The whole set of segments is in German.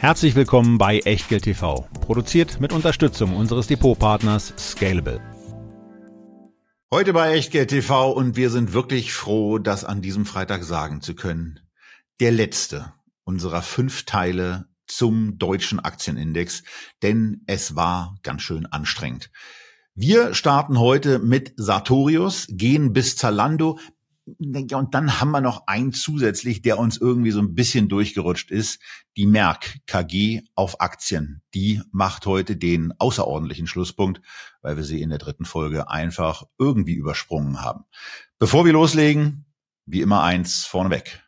Herzlich willkommen bei Echtgeld TV, produziert mit Unterstützung unseres Depotpartners Scalable. Heute bei Echtgeld TV und wir sind wirklich froh, das an diesem Freitag sagen zu können. Der letzte unserer fünf Teile zum deutschen Aktienindex, denn es war ganz schön anstrengend. Wir starten heute mit Sartorius, gehen bis Zalando, und dann haben wir noch einen zusätzlich, der uns irgendwie so ein bisschen durchgerutscht ist. Die Merck KG auf Aktien. Die macht heute den außerordentlichen Schlusspunkt, weil wir sie in der dritten Folge einfach irgendwie übersprungen haben. Bevor wir loslegen, wie immer eins vorneweg.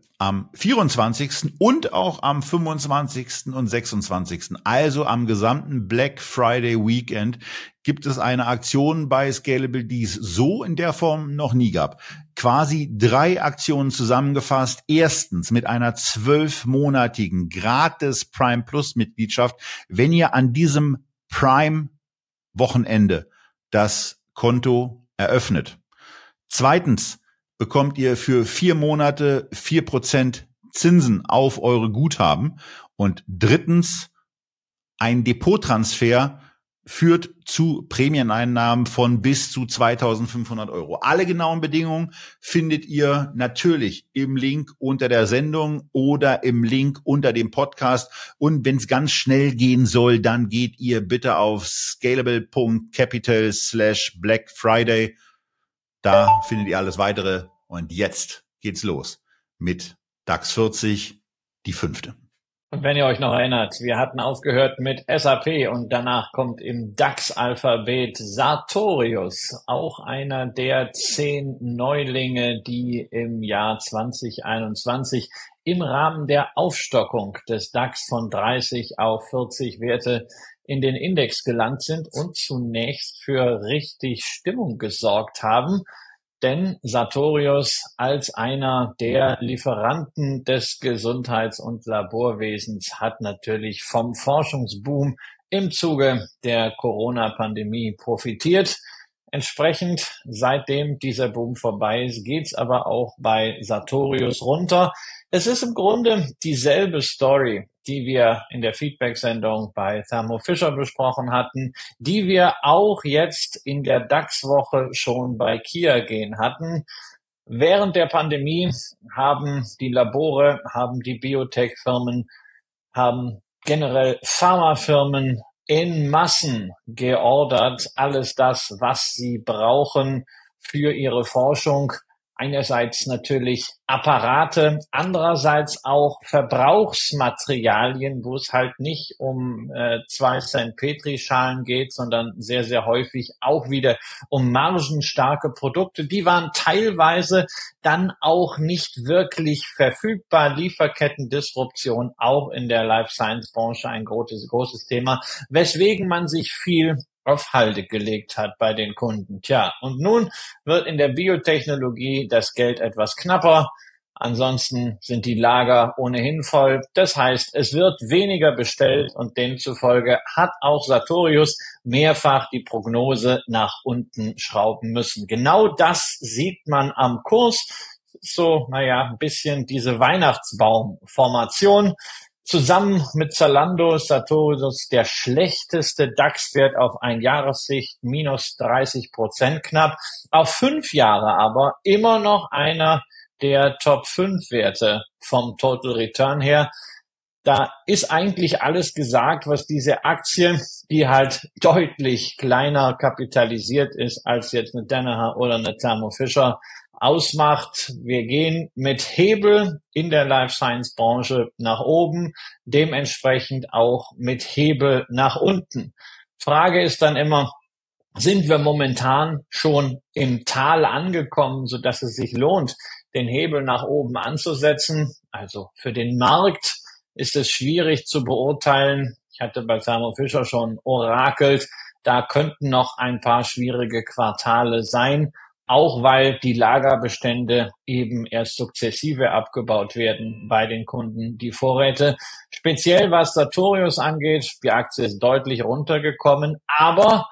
am 24. und auch am 25. und 26. Also am gesamten Black Friday Weekend gibt es eine Aktion bei Scalable, die es so in der Form noch nie gab. Quasi drei Aktionen zusammengefasst. Erstens mit einer zwölfmonatigen gratis Prime Plus Mitgliedschaft, wenn ihr an diesem Prime Wochenende das Konto eröffnet. Zweitens bekommt ihr für vier Monate vier Prozent Zinsen auf eure Guthaben. Und drittens, ein Depottransfer führt zu Prämieneinnahmen von bis zu 2500 Euro. Alle genauen Bedingungen findet ihr natürlich im Link unter der Sendung oder im Link unter dem Podcast. Und wenn es ganz schnell gehen soll, dann geht ihr bitte auf scalable.capital slash Black Friday. Da findet ihr alles weitere und jetzt geht's los mit DAX 40, die fünfte. Und wenn ihr euch noch erinnert, wir hatten aufgehört mit SAP und danach kommt im DAX-Alphabet Sartorius, auch einer der zehn Neulinge, die im Jahr 2021 im Rahmen der Aufstockung des DAX von 30 auf 40 Werte in den Index gelangt sind und zunächst für richtig Stimmung gesorgt haben denn Sartorius als einer der Lieferanten des Gesundheits- und Laborwesens hat natürlich vom Forschungsboom im Zuge der Corona-Pandemie profitiert. Entsprechend, seitdem dieser Boom vorbei ist, geht's aber auch bei Sartorius runter. Es ist im Grunde dieselbe Story, die wir in der Feedback-Sendung bei Thermo Fisher besprochen hatten, die wir auch jetzt in der DAX-Woche schon bei Kia gehen hatten. Während der Pandemie haben die Labore, haben die Biotech-Firmen, haben generell Pharmafirmen in Massen geordert, alles das, was sie brauchen für ihre Forschung einerseits natürlich Apparate, andererseits auch Verbrauchsmaterialien, wo es halt nicht um äh, zwei Cent Petrischalen geht, sondern sehr, sehr häufig auch wieder um margenstarke Produkte. Die waren teilweise dann auch nicht wirklich verfügbar. Lieferkettendisruption auch in der Life Science Branche ein großes, großes Thema, weswegen man sich viel auf Halde gelegt hat bei den Kunden. Tja, und nun wird in der Biotechnologie das Geld etwas knapper. Ansonsten sind die Lager ohnehin voll. Das heißt, es wird weniger bestellt und demzufolge hat auch Sartorius mehrfach die Prognose nach unten schrauben müssen. Genau das sieht man am Kurs. So, naja, ein bisschen diese Weihnachtsbaumformation. Zusammen mit Zalando ist der schlechteste DAX-Wert auf ein Jahressicht, minus 30 Prozent knapp. Auf fünf Jahre aber immer noch einer der Top 5 Werte vom Total Return her. Da ist eigentlich alles gesagt, was diese Aktie, die halt deutlich kleiner kapitalisiert ist als jetzt eine Danaher oder eine Thermo Fisher, ausmacht. Wir gehen mit Hebel in der Life Science Branche nach oben, dementsprechend auch mit Hebel nach unten. Frage ist dann immer, sind wir momentan schon im Tal angekommen, so dass es sich lohnt, den Hebel nach oben anzusetzen? Also für den Markt ist es schwierig zu beurteilen. Ich hatte bei Thermo Fischer schon orakelt, da könnten noch ein paar schwierige Quartale sein, auch weil die Lagerbestände eben erst sukzessive abgebaut werden bei den Kunden. Die Vorräte, speziell was Sartorius angeht, die Aktie ist deutlich runtergekommen, aber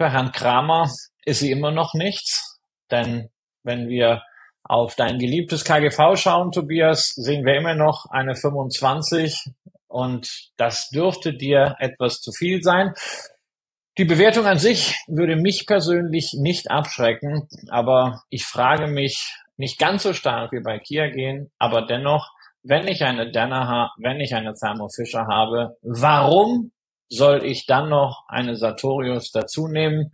für Herrn Kramer ist sie immer noch nichts, denn wenn wir auf dein geliebtes KGV schauen, Tobias, sehen wir immer noch eine 25 und das dürfte dir etwas zu viel sein. Die Bewertung an sich würde mich persönlich nicht abschrecken, aber ich frage mich nicht ganz so stark wie bei Kia gehen, aber dennoch, wenn ich eine Danaher, wenn ich eine Thermo Fisher habe, warum soll ich dann noch eine Sartorius dazu nehmen?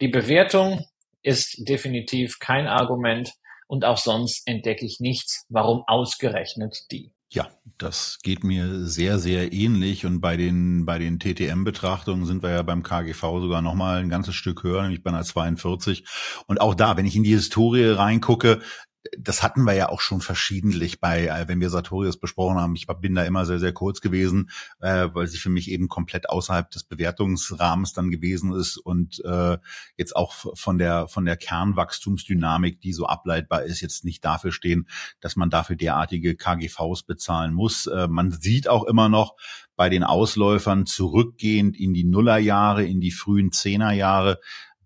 Die Bewertung ist definitiv kein Argument und auch sonst entdecke ich nichts. Warum ausgerechnet die? Ja, das geht mir sehr, sehr ähnlich. Und bei den, bei den TTM-Betrachtungen sind wir ja beim KGV sogar nochmal ein ganzes Stück höher, nämlich bei einer 42. Und auch da, wenn ich in die Historie reingucke, das hatten wir ja auch schon verschiedentlich bei, äh, wenn wir Sartorius besprochen haben. Ich bin da immer sehr, sehr kurz gewesen, äh, weil sie für mich eben komplett außerhalb des Bewertungsrahmens dann gewesen ist und äh, jetzt auch von der von der Kernwachstumsdynamik, die so ableitbar ist, jetzt nicht dafür stehen, dass man dafür derartige KGVs bezahlen muss. Äh, man sieht auch immer noch bei den Ausläufern zurückgehend in die Nullerjahre, in die frühen Zehnerjahre,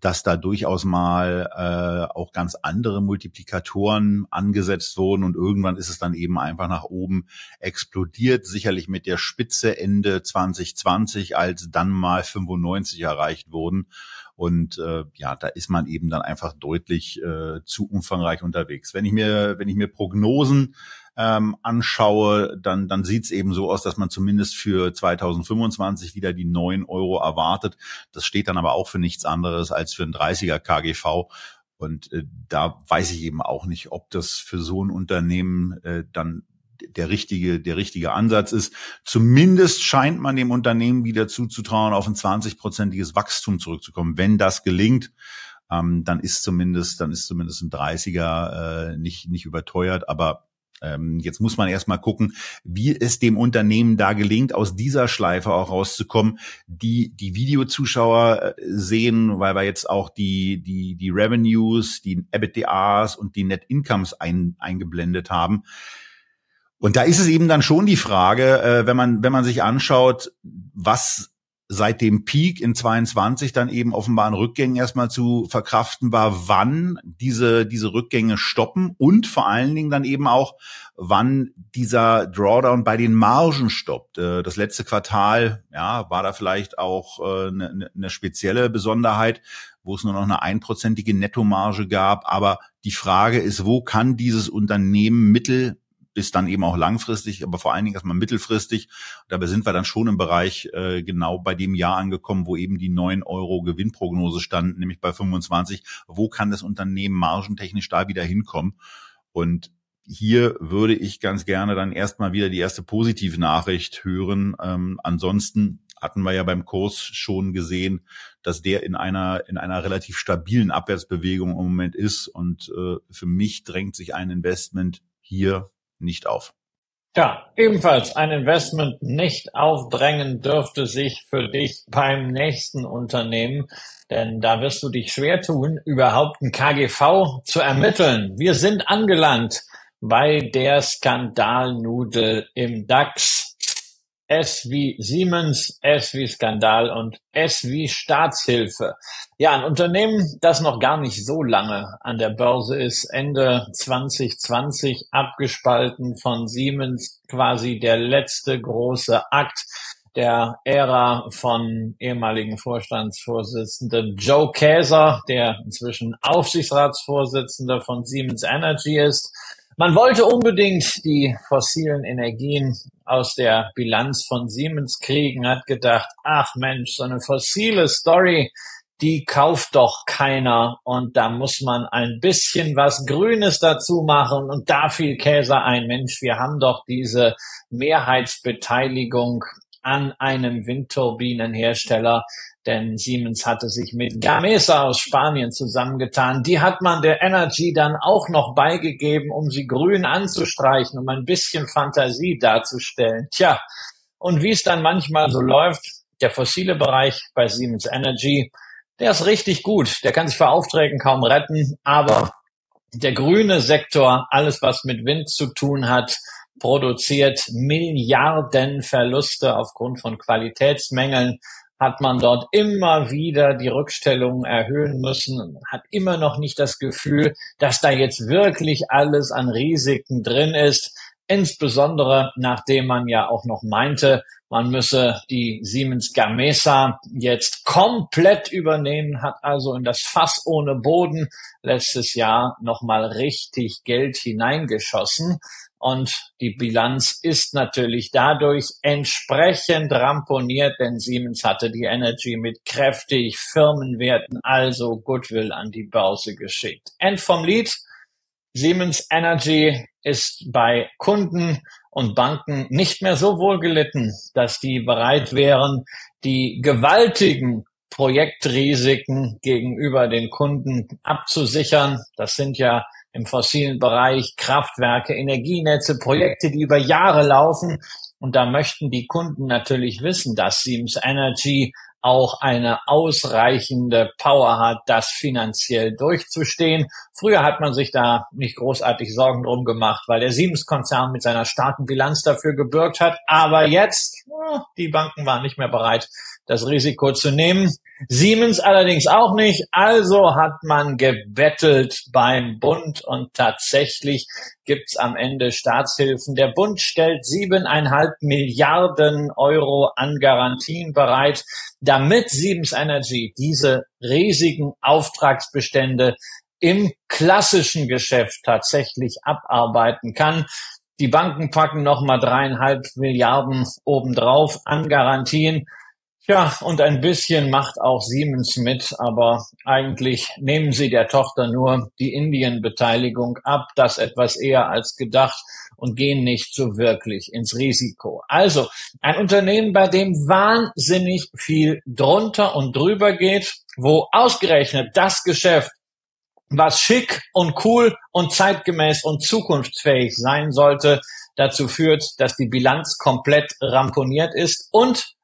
dass da durchaus mal äh, auch ganz andere Multiplikatoren angesetzt wurden und irgendwann ist es dann eben einfach nach oben explodiert, sicherlich mit der Spitze Ende 2020, als dann mal 95 erreicht wurden. Und äh, ja, da ist man eben dann einfach deutlich äh, zu umfangreich unterwegs. Wenn ich mir, wenn ich mir Prognosen ähm, anschaue, dann, dann sieht es eben so aus, dass man zumindest für 2025 wieder die neun Euro erwartet. Das steht dann aber auch für nichts anderes als für ein 30er KGV. Und äh, da weiß ich eben auch nicht, ob das für so ein Unternehmen äh, dann der richtige, der richtige Ansatz ist. Zumindest scheint man dem Unternehmen wieder zuzutrauen, auf ein 20-prozentiges Wachstum zurückzukommen. Wenn das gelingt, ähm, dann ist zumindest, dann ist zumindest ein 30er äh, nicht, nicht überteuert. Aber jetzt muss man erstmal gucken, wie es dem Unternehmen da gelingt, aus dieser Schleife auch rauszukommen, die die Videozuschauer äh, sehen, weil wir jetzt auch die, die, die Revenues, die EBITDAs und die Net Incomes ein, eingeblendet haben. Und da ist es eben dann schon die Frage, äh, wenn man, wenn man sich anschaut, was seit dem Peak in 22 dann eben offenbar ein Rückgängen erstmal zu verkraften war, wann diese, diese Rückgänge stoppen und vor allen Dingen dann eben auch, wann dieser Drawdown bei den Margen stoppt. Äh, das letzte Quartal, ja, war da vielleicht auch eine, äh, eine spezielle Besonderheit, wo es nur noch eine einprozentige Nettomarge gab. Aber die Frage ist, wo kann dieses Unternehmen mittel bis dann eben auch langfristig, aber vor allen Dingen erstmal mittelfristig. Dabei sind wir dann schon im Bereich äh, genau bei dem Jahr angekommen, wo eben die 9 Euro Gewinnprognose stand, nämlich bei 25. Wo kann das Unternehmen margentechnisch da wieder hinkommen? Und hier würde ich ganz gerne dann erstmal wieder die erste positive Nachricht hören. Ähm, ansonsten hatten wir ja beim Kurs schon gesehen, dass der in einer in einer relativ stabilen Abwärtsbewegung im Moment ist und äh, für mich drängt sich ein Investment hier nicht auf. Ja, ebenfalls ein Investment nicht aufdrängen dürfte sich für dich beim nächsten Unternehmen, denn da wirst du dich schwer tun, überhaupt ein KGV zu ermitteln. Wir sind angelangt bei der Skandalnudel im DAX. S wie Siemens, S wie Skandal und S wie Staatshilfe. Ja, ein Unternehmen, das noch gar nicht so lange an der Börse ist, Ende 2020 abgespalten von Siemens, quasi der letzte große Akt der Ära von ehemaligen Vorstandsvorsitzenden Joe Käser, der inzwischen Aufsichtsratsvorsitzender von Siemens Energy ist. Man wollte unbedingt die fossilen Energien aus der Bilanz von Siemens kriegen, hat gedacht, ach Mensch, so eine fossile Story, die kauft doch keiner. Und da muss man ein bisschen was Grünes dazu machen und da fiel Käse ein, Mensch, wir haben doch diese Mehrheitsbeteiligung an einem Windturbinenhersteller, denn Siemens hatte sich mit Gamesa aus Spanien zusammengetan. Die hat man der Energy dann auch noch beigegeben, um sie grün anzustreichen, um ein bisschen Fantasie darzustellen. Tja, Und wie es dann manchmal so läuft, der fossile Bereich bei Siemens Energy, der ist richtig gut. Der kann sich vor Aufträgen kaum retten, aber der grüne Sektor, alles was mit Wind zu tun hat, produziert Milliarden Verluste aufgrund von Qualitätsmängeln hat man dort immer wieder die Rückstellungen erhöhen müssen, hat immer noch nicht das Gefühl, dass da jetzt wirklich alles an Risiken drin ist. Insbesondere nachdem man ja auch noch meinte, man müsse die Siemens Gamesa jetzt komplett übernehmen, hat also in das Fass ohne Boden letztes Jahr nochmal richtig Geld hineingeschossen. Und die Bilanz ist natürlich dadurch entsprechend ramponiert, denn Siemens hatte die Energy mit kräftig Firmenwerten, also Goodwill an die Börse geschickt. End vom Lied. Siemens Energy ist bei Kunden und Banken nicht mehr so wohl gelitten, dass die bereit wären, die gewaltigen Projektrisiken gegenüber den Kunden abzusichern. Das sind ja im fossilen Bereich, Kraftwerke, Energienetze, Projekte, die über Jahre laufen. Und da möchten die Kunden natürlich wissen, dass Siemens Energy auch eine ausreichende Power hat, das finanziell durchzustehen. Früher hat man sich da nicht großartig Sorgen drum gemacht, weil der Siemens-Konzern mit seiner starken Bilanz dafür gebürgt hat. Aber jetzt, die Banken waren nicht mehr bereit, das Risiko zu nehmen. Siemens allerdings auch nicht. Also hat man gebettelt beim Bund und tatsächlich gibt's am Ende Staatshilfen. Der Bund stellt siebeneinhalb Milliarden Euro an Garantien bereit, damit Siemens Energy diese riesigen Auftragsbestände im klassischen Geschäft tatsächlich abarbeiten kann. Die Banken packen nochmal dreieinhalb Milliarden obendrauf an Garantien. Ja, und ein bisschen macht auch Siemens mit, aber eigentlich nehmen sie der Tochter nur die Indien-Beteiligung ab, das etwas eher als gedacht und gehen nicht so wirklich ins Risiko. Also ein Unternehmen, bei dem wahnsinnig viel drunter und drüber geht, wo ausgerechnet das Geschäft, was schick und cool und zeitgemäß und zukunftsfähig sein sollte, dazu führt, dass die Bilanz komplett ramponiert ist und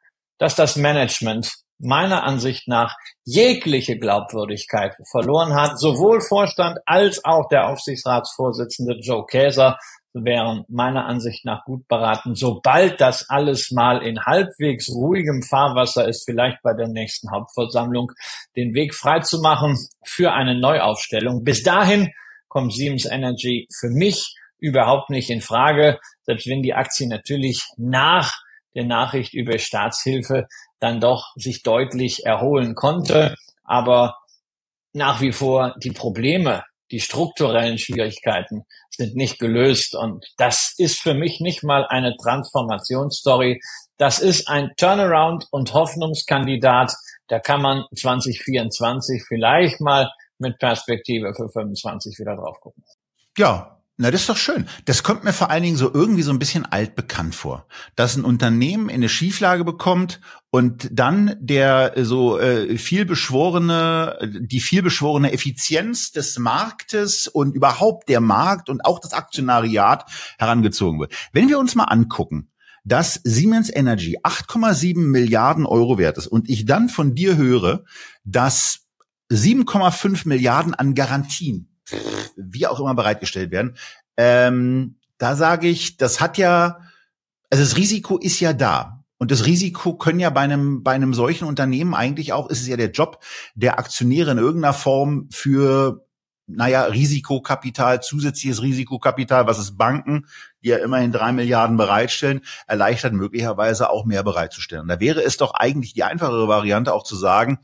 dass das Management meiner Ansicht nach jegliche Glaubwürdigkeit verloren hat. Sowohl Vorstand als auch der Aufsichtsratsvorsitzende Joe Käser wären meiner Ansicht nach gut beraten, sobald das alles mal in halbwegs ruhigem Fahrwasser ist, vielleicht bei der nächsten Hauptversammlung, den Weg frei zu machen für eine Neuaufstellung. Bis dahin kommt Siemens Energy für mich überhaupt nicht in Frage, selbst wenn die Aktie natürlich nach der Nachricht über Staatshilfe dann doch sich deutlich erholen konnte. Aber nach wie vor die Probleme, die strukturellen Schwierigkeiten sind nicht gelöst. Und das ist für mich nicht mal eine Transformationsstory. Das ist ein Turnaround und Hoffnungskandidat. Da kann man 2024 vielleicht mal mit Perspektive für 25 wieder drauf gucken. Ja, na, das ist doch schön. Das kommt mir vor allen Dingen so irgendwie so ein bisschen altbekannt vor, dass ein Unternehmen in eine Schieflage bekommt und dann der äh, so äh, vielbeschworene, die vielbeschworene Effizienz des Marktes und überhaupt der Markt und auch das Aktionariat herangezogen wird. Wenn wir uns mal angucken, dass Siemens Energy 8,7 Milliarden Euro wert ist und ich dann von dir höre, dass 7,5 Milliarden an Garantien wie auch immer bereitgestellt werden. Ähm, da sage ich, das hat ja, also das Risiko ist ja da. Und das Risiko können ja bei einem, bei einem solchen Unternehmen eigentlich auch, ist es ja der Job der Aktionäre in irgendeiner Form für, naja, Risikokapital, zusätzliches Risikokapital, was es Banken, die ja immerhin drei Milliarden bereitstellen, erleichtert möglicherweise auch mehr bereitzustellen. Da wäre es doch eigentlich die einfachere Variante auch zu sagen,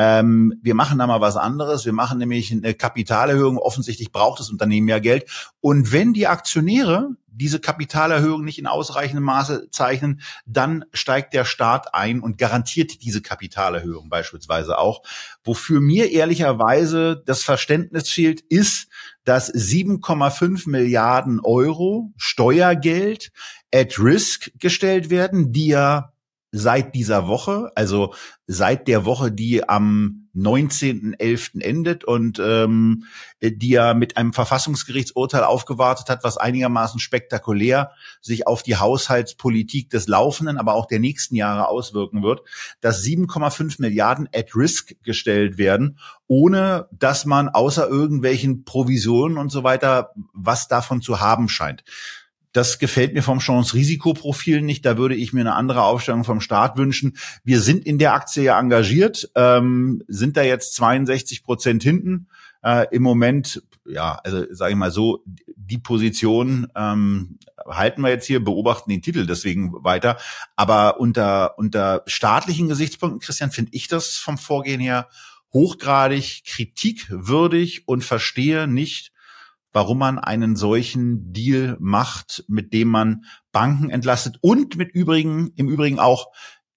ähm, wir machen da mal was anderes. Wir machen nämlich eine Kapitalerhöhung. Offensichtlich braucht das Unternehmen ja Geld. Und wenn die Aktionäre diese Kapitalerhöhung nicht in ausreichendem Maße zeichnen, dann steigt der Staat ein und garantiert diese Kapitalerhöhung beispielsweise auch. Wofür mir ehrlicherweise das Verständnis fehlt, ist, dass 7,5 Milliarden Euro Steuergeld at risk gestellt werden, die ja seit dieser Woche, also seit der Woche, die am 19.11. endet und ähm, die ja mit einem Verfassungsgerichtsurteil aufgewartet hat, was einigermaßen spektakulär sich auf die Haushaltspolitik des laufenden, aber auch der nächsten Jahre auswirken wird, dass 7,5 Milliarden at risk gestellt werden, ohne dass man außer irgendwelchen Provisionen und so weiter was davon zu haben scheint. Das gefällt mir vom Chance-Risikoprofil nicht. Da würde ich mir eine andere Aufstellung vom Staat wünschen. Wir sind in der Aktie ja engagiert, ähm, sind da jetzt 62 Prozent hinten. Äh, Im Moment, ja, also sage ich mal so, die Position ähm, halten wir jetzt hier, beobachten den Titel deswegen weiter. Aber unter, unter staatlichen Gesichtspunkten, Christian, finde ich das vom Vorgehen her hochgradig kritikwürdig und verstehe nicht, warum man einen solchen Deal macht, mit dem man Banken entlastet und mit übrigen, im Übrigen auch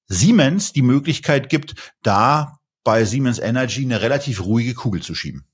Siemens die Möglichkeit gibt, da bei Siemens Energy eine relativ ruhige Kugel zu schieben.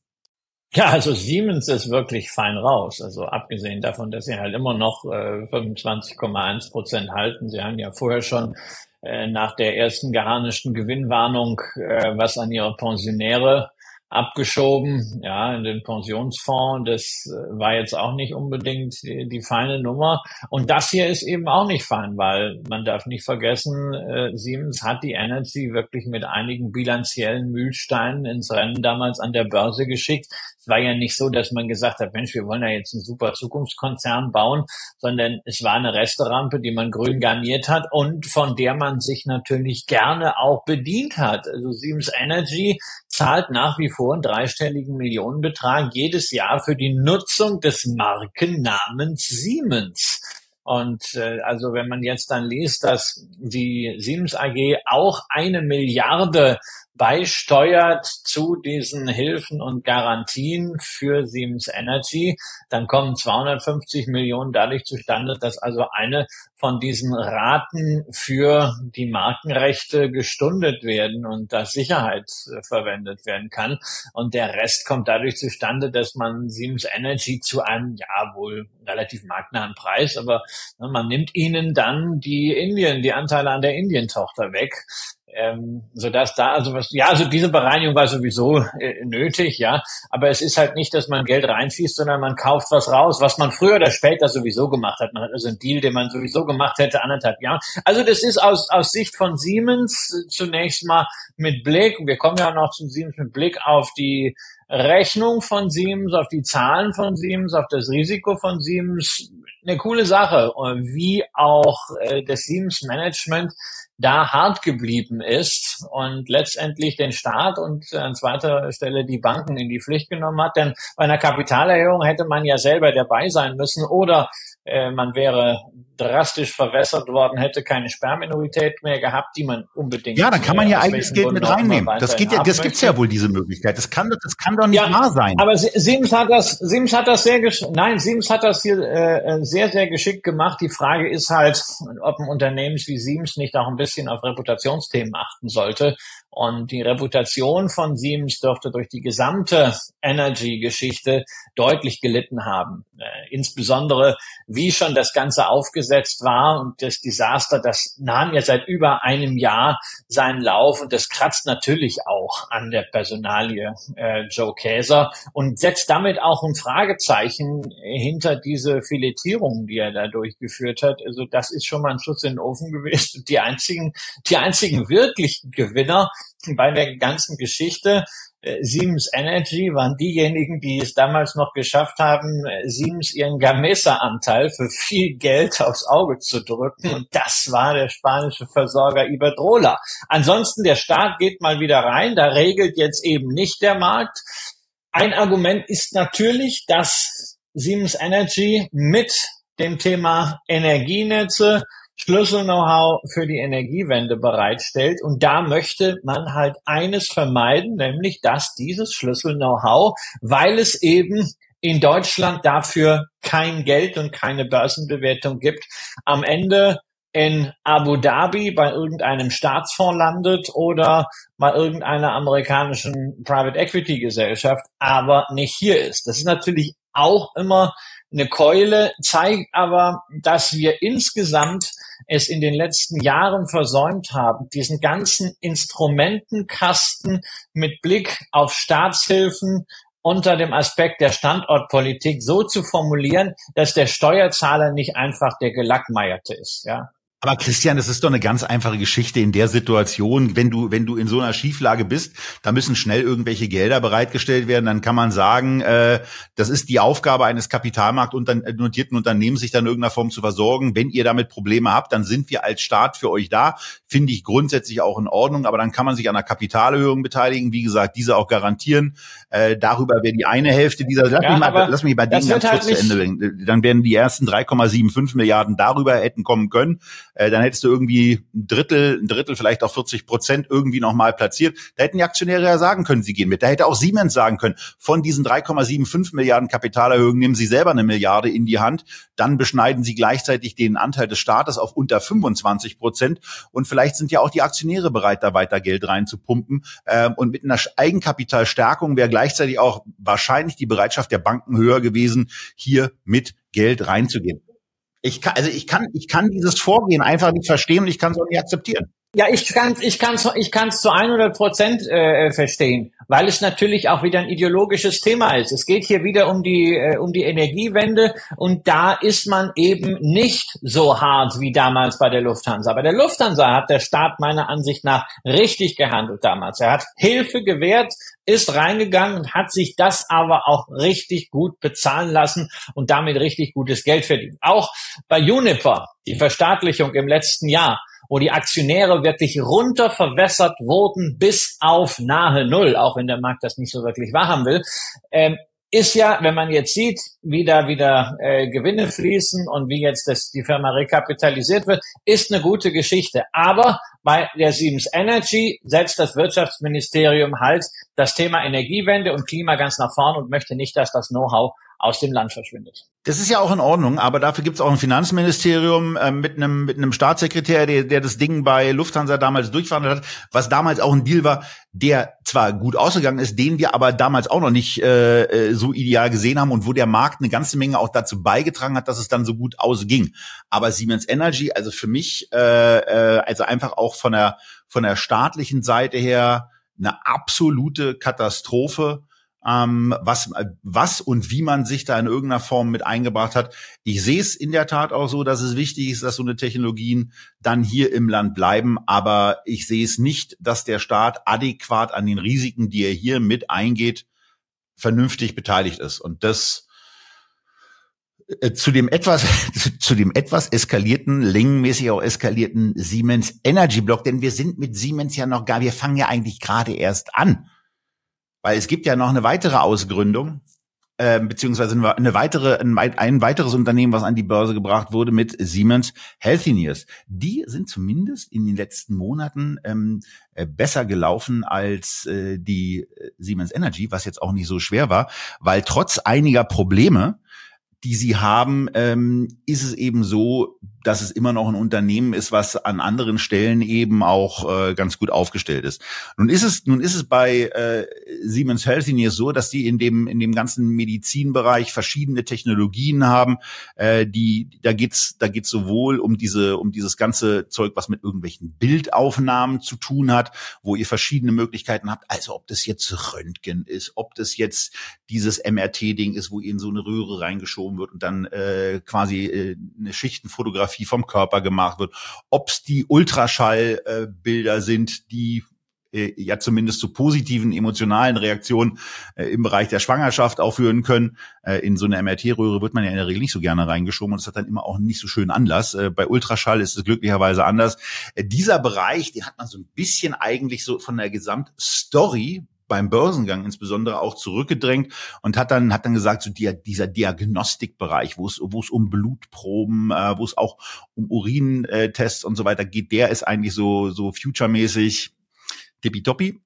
Ja, also Siemens ist wirklich fein raus. Also abgesehen davon, dass sie halt immer noch äh, 25,1 Prozent halten. Sie haben ja vorher schon äh, nach der ersten geharnischten Gewinnwarnung äh, was an ihre Pensionäre abgeschoben, ja, in den Pensionsfonds. Das äh, war jetzt auch nicht unbedingt die, die, feine Nummer. Und das hier ist eben auch nicht fein, weil man darf nicht vergessen, äh, Siemens hat die Energy wirklich mit einigen bilanziellen Mühlsteinen ins Rennen damals an der Börse geschickt war ja nicht so, dass man gesagt hat, Mensch, wir wollen ja jetzt einen super Zukunftskonzern bauen, sondern es war eine Resterampe, die man grün garniert hat und von der man sich natürlich gerne auch bedient hat. Also Siemens Energy zahlt nach wie vor einen dreistelligen Millionenbetrag jedes Jahr für die Nutzung des Markennamens Siemens. Und äh, also wenn man jetzt dann liest, dass die Siemens AG auch eine Milliarde beisteuert zu diesen Hilfen und Garantien für Siemens Energy, dann kommen 250 Millionen dadurch zustande, dass also eine von diesen Raten für die Markenrechte gestundet werden und da Sicherheit äh, verwendet werden kann. Und der Rest kommt dadurch zustande, dass man Siemens Energy zu einem, ja, wohl relativ marktnahen Preis, aber ne, man nimmt ihnen dann die Indien, die Anteile an der Indien-Tochter weg ähm, so dass da also was ja also diese Bereinigung war sowieso äh, nötig ja. Aber es ist halt nicht dass man Geld reinschießt sondern man kauft was raus was man früher oder später sowieso gemacht hat. Man hat also einen Deal den man sowieso gemacht hätte anderthalb Jahren. Also das ist aus aus Sicht von Siemens zunächst mal mit Blick wir kommen ja noch zu Siemens mit Blick auf die Rechnung von Siemens, auf die Zahlen von Siemens, auf das Risiko von Siemens, eine coole Sache, wie auch äh, das Siemens Management da hart geblieben ist und letztendlich den Staat und an zweiter Stelle die Banken in die Pflicht genommen hat. Denn bei einer Kapitalerhöhung hätte man ja selber dabei sein müssen oder äh, man wäre drastisch verwässert worden, hätte keine Sperrminorität mehr gehabt, die man unbedingt. Ja, dann kann man ja eigenes Geld mit reinnehmen. Das geht ja, das gibt's ja wohl diese Möglichkeit. Das kann, das kann doch nicht ja, wahr sein. Aber Siemens hat das, Siemens hat das sehr, nein, Siemens hat das hier äh, sehr, sehr geschickt gemacht. Die Frage ist halt, ob ein Unternehmen wie Siemens nicht auch ein bisschen auf Reputationsthemen achten sollte und die Reputation von Siemens dürfte durch die gesamte Energy-Geschichte deutlich gelitten haben. Äh, insbesondere, wie schon das Ganze aufgesetzt war und das Desaster, das nahm ja seit über einem Jahr seinen Lauf und das kratzt natürlich auch an der Personalie äh, Joe Käser und setzt damit auch ein Fragezeichen hinter diese Filetierung, die er da durchgeführt hat. Also das ist schon mal ein Schuss in den Ofen gewesen. Die einzigen, die einzigen wirklichen Gewinner bei der ganzen Geschichte. Äh, Siemens Energy waren diejenigen, die es damals noch geschafft haben, äh, Siemens ihren Gamesa-Anteil für viel Geld aufs Auge zu drücken. Und das war der spanische Versorger Iberdrola. Ansonsten, der Staat geht mal wieder rein. Da regelt jetzt eben nicht der Markt. Ein Argument ist natürlich, dass Siemens Energy mit dem Thema Energienetze Schlüssel-Know-how für die Energiewende bereitstellt. Und da möchte man halt eines vermeiden, nämlich dass dieses Schlüssel-Know-how, weil es eben in Deutschland dafür kein Geld und keine Börsenbewertung gibt, am Ende in Abu Dhabi bei irgendeinem Staatsfonds landet oder bei irgendeiner amerikanischen Private Equity Gesellschaft, aber nicht hier ist. Das ist natürlich auch immer eine Keule, zeigt aber, dass wir insgesamt es in den letzten Jahren versäumt haben, diesen ganzen Instrumentenkasten mit Blick auf Staatshilfen, unter dem Aspekt der Standortpolitik so zu formulieren, dass der Steuerzahler nicht einfach der Gelackmeierte ist. Ja. Aber Christian, das ist doch eine ganz einfache Geschichte in der Situation, wenn du, wenn du in so einer Schieflage bist, da müssen schnell irgendwelche Gelder bereitgestellt werden, dann kann man sagen, äh, das ist die Aufgabe eines kapitalmarktnotierten Unternehmens, sich dann in irgendeiner Form zu versorgen. Wenn ihr damit Probleme habt, dann sind wir als Staat für euch da. Finde ich grundsätzlich auch in Ordnung, aber dann kann man sich an einer Kapitalerhöhung beteiligen, wie gesagt, diese auch garantieren. Äh, darüber wäre die eine Hälfte dieser, lass, ja, mich, mal, lass mich bei denen ganz halt kurz zu Ende bringen. Dann werden die ersten 3,75 Milliarden darüber hätten kommen können äh, dann hättest du irgendwie ein Drittel, ein Drittel, vielleicht auch 40 Prozent irgendwie nochmal platziert. Da hätten die Aktionäre ja sagen können, sie gehen mit. Da hätte auch Siemens sagen können, von diesen 3,75 Milliarden Kapitalerhöhungen nehmen sie selber eine Milliarde in die Hand, dann beschneiden sie gleichzeitig den Anteil des Staates auf unter 25 Prozent und vielleicht sind ja auch die Aktionäre bereit, da weiter Geld reinzupumpen. Ähm, und mit einer Eigenkapitalstärkung wäre gleichzeitig auch wahrscheinlich die Bereitschaft der Banken höher gewesen, hier mit Geld reinzugehen. Ich kann, also ich kann, ich kann dieses Vorgehen einfach nicht verstehen und ich kann es auch nicht akzeptieren. Ja, ich kann es ich kann's, ich kann's zu 100 Prozent äh, verstehen, weil es natürlich auch wieder ein ideologisches Thema ist. Es geht hier wieder um die, äh, um die Energiewende und da ist man eben nicht so hart wie damals bei der Lufthansa. Bei der Lufthansa hat der Staat meiner Ansicht nach richtig gehandelt damals. Er hat Hilfe gewährt, ist reingegangen und hat sich das aber auch richtig gut bezahlen lassen und damit richtig gutes Geld verdient. Auch bei Uniper, die Verstaatlichung im letzten Jahr, wo die Aktionäre wirklich runter verwässert wurden bis auf nahe Null, auch wenn der Markt das nicht so wirklich wahrhaben will, ähm, ist ja, wenn man jetzt sieht, wie da wieder äh, Gewinne fließen und wie jetzt das, die Firma rekapitalisiert wird, ist eine gute Geschichte. Aber bei der Siemens Energy setzt das Wirtschaftsministerium halt das Thema Energiewende und Klima ganz nach vorn und möchte nicht, dass das Know-how aus dem Land verschwindet. Das ist ja auch in Ordnung, aber dafür gibt es auch ein Finanzministerium äh, mit einem mit einem Staatssekretär, der, der das Ding bei Lufthansa damals durchverhandelt hat, was damals auch ein Deal war, der zwar gut ausgegangen ist, den wir aber damals auch noch nicht äh, äh, so ideal gesehen haben und wo der Markt eine ganze Menge auch dazu beigetragen hat, dass es dann so gut ausging. Aber Siemens Energy, also für mich, äh, äh, also einfach auch von der von der staatlichen Seite her eine absolute Katastrophe ähm, was, was und wie man sich da in irgendeiner Form mit eingebracht hat. Ich sehe es in der Tat auch so, dass es wichtig ist, dass so eine Technologien dann hier im Land bleiben. Aber ich sehe es nicht, dass der Staat adäquat an den Risiken, die er hier mit eingeht, vernünftig beteiligt ist. Und das äh, zu dem etwas zu dem etwas eskalierten, längenmäßig auch eskalierten Siemens Energy Block, denn wir sind mit Siemens ja noch gar, wir fangen ja eigentlich gerade erst an. Weil es gibt ja noch eine weitere Ausgründung, äh, beziehungsweise eine weitere, ein, ein, weiteres Unternehmen, was an die Börse gebracht wurde mit Siemens Healthineers. Die sind zumindest in den letzten Monaten ähm, äh, besser gelaufen als äh, die äh, Siemens Energy, was jetzt auch nicht so schwer war, weil trotz einiger Probleme die sie haben, ähm, ist es eben so, dass es immer noch ein Unternehmen ist, was an anderen Stellen eben auch äh, ganz gut aufgestellt ist. Nun ist es, nun ist es bei äh, Siemens Healthineers so, dass die in dem in dem ganzen Medizinbereich verschiedene Technologien haben. Äh, die da geht's da geht's sowohl um diese um dieses ganze Zeug, was mit irgendwelchen Bildaufnahmen zu tun hat, wo ihr verschiedene Möglichkeiten habt. Also ob das jetzt Röntgen ist, ob das jetzt dieses MRT-Ding ist, wo ihr in so eine Röhre reingeschoben geschoben wird und dann äh, quasi äh, eine Schichtenfotografie vom Körper gemacht wird, ob es die Ultraschallbilder äh, sind, die äh, ja zumindest zu positiven emotionalen Reaktionen äh, im Bereich der Schwangerschaft auch führen können. Äh, in so eine MRT-Röhre wird man ja in der Regel nicht so gerne reingeschoben und es hat dann immer auch nicht so schönen Anlass. Äh, bei Ultraschall ist es glücklicherweise anders. Äh, dieser Bereich, den hat man so ein bisschen eigentlich so von der Gesamtstory beim Börsengang insbesondere auch zurückgedrängt und hat dann hat dann gesagt, so die, dieser Diagnostikbereich, wo es wo es um Blutproben, äh, wo es auch um Urintests und so weiter geht, der ist eigentlich so so futuremäßig tippitoppi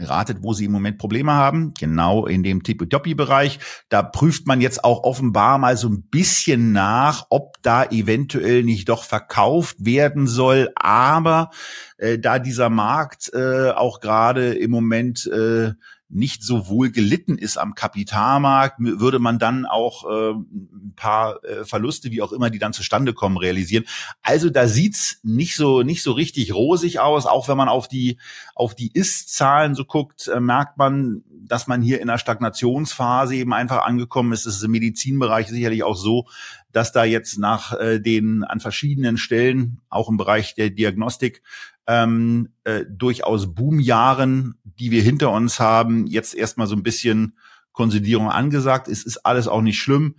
ratet, wo sie im Moment Probleme haben, genau in dem Tippitoppi-Bereich. Da prüft man jetzt auch offenbar mal so ein bisschen nach, ob da eventuell nicht doch verkauft werden soll. Aber äh, da dieser Markt äh, auch gerade im Moment äh, nicht so wohl gelitten ist am Kapitalmarkt, würde man dann auch äh, ein paar äh, Verluste, wie auch immer, die dann zustande kommen, realisieren. Also da sieht's nicht so nicht so richtig rosig aus. Auch wenn man auf die auf die Ist-Zahlen so guckt, äh, merkt man, dass man hier in einer Stagnationsphase eben einfach angekommen ist. Es ist im Medizinbereich sicherlich auch so, dass da jetzt nach äh, den an verschiedenen Stellen, auch im Bereich der Diagnostik, ähm, äh, durchaus Boomjahren, die wir hinter uns haben, jetzt erstmal so ein bisschen Konsolidierung angesagt. Es ist alles auch nicht schlimm.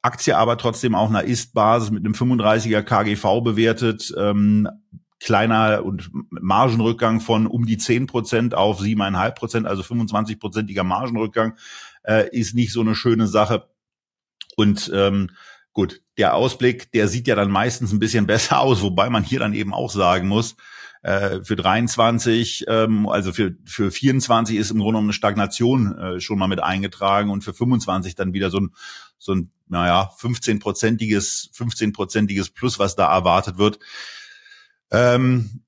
Aktie aber trotzdem auf einer Ist-Basis mit einem 35er KGV bewertet. Ähm, kleiner und Margenrückgang von um die 10 Prozent auf 7,5 Prozent, also 25-prozentiger Margenrückgang, äh, ist nicht so eine schöne Sache. Und ähm, gut, der Ausblick, der sieht ja dann meistens ein bisschen besser aus, wobei man hier dann eben auch sagen muss, äh, für 23, ähm, also für, für 24 ist im Grunde genommen eine Stagnation äh, schon mal mit eingetragen und für 25 dann wieder so ein, so ein, naja, 15-prozentiges, 15-prozentiges Plus, was da erwartet wird. Ähm,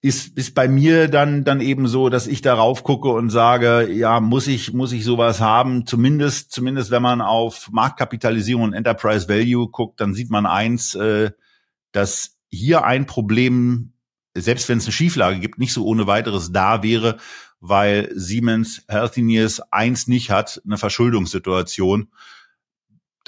ist, ist bei mir dann, dann eben so, dass ich darauf gucke und sage, ja, muss ich, muss ich sowas haben? Zumindest, zumindest wenn man auf Marktkapitalisierung und Enterprise Value guckt, dann sieht man eins, äh, dass hier ein Problem, selbst wenn es eine Schieflage gibt, nicht so ohne weiteres da wäre, weil Siemens Healthineers eins nicht hat, eine Verschuldungssituation.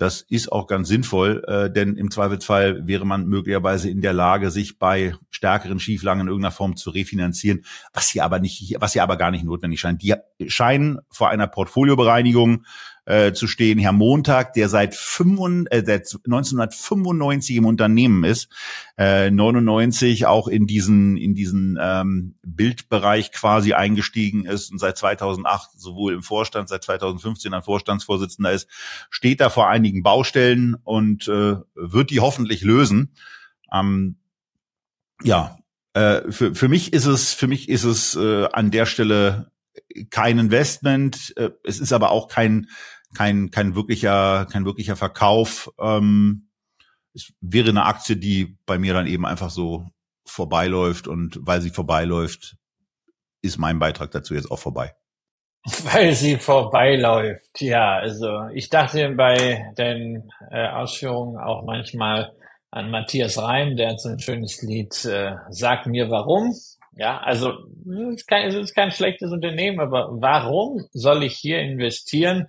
Das ist auch ganz sinnvoll, äh, denn im Zweifelsfall wäre man möglicherweise in der Lage, sich bei stärkeren Schieflagen in irgendeiner Form zu refinanzieren, was hier aber nicht, was hier aber gar nicht notwendig scheint. Die scheinen vor einer Portfoliobereinigung äh, zu stehen. Herr Montag, der seit, 5, äh, seit 1995 im Unternehmen ist, äh, 99 auch in diesen in diesen ähm, Bildbereich quasi eingestiegen ist und seit 2008 sowohl im Vorstand, seit 2015 ein Vorstandsvorsitzender ist, steht da vor einigen Baustellen und äh, wird die hoffentlich lösen. Ähm, ja, äh, für, für mich ist es für mich ist es äh, an der Stelle kein Investment. Äh, es ist aber auch kein kein, kein wirklicher, kein wirklicher Verkauf. Ähm, es wäre eine Aktie, die bei mir dann eben einfach so vorbeiläuft und weil sie vorbeiläuft, ist mein Beitrag dazu jetzt auch vorbei. Weil sie vorbeiläuft, ja. Also ich dachte bei den äh, Ausführungen auch manchmal an Matthias Reim, der hat so ein schönes Lied, äh, Sag mir warum. Ja, also es ist, kein, es ist kein schlechtes Unternehmen, aber warum soll ich hier investieren?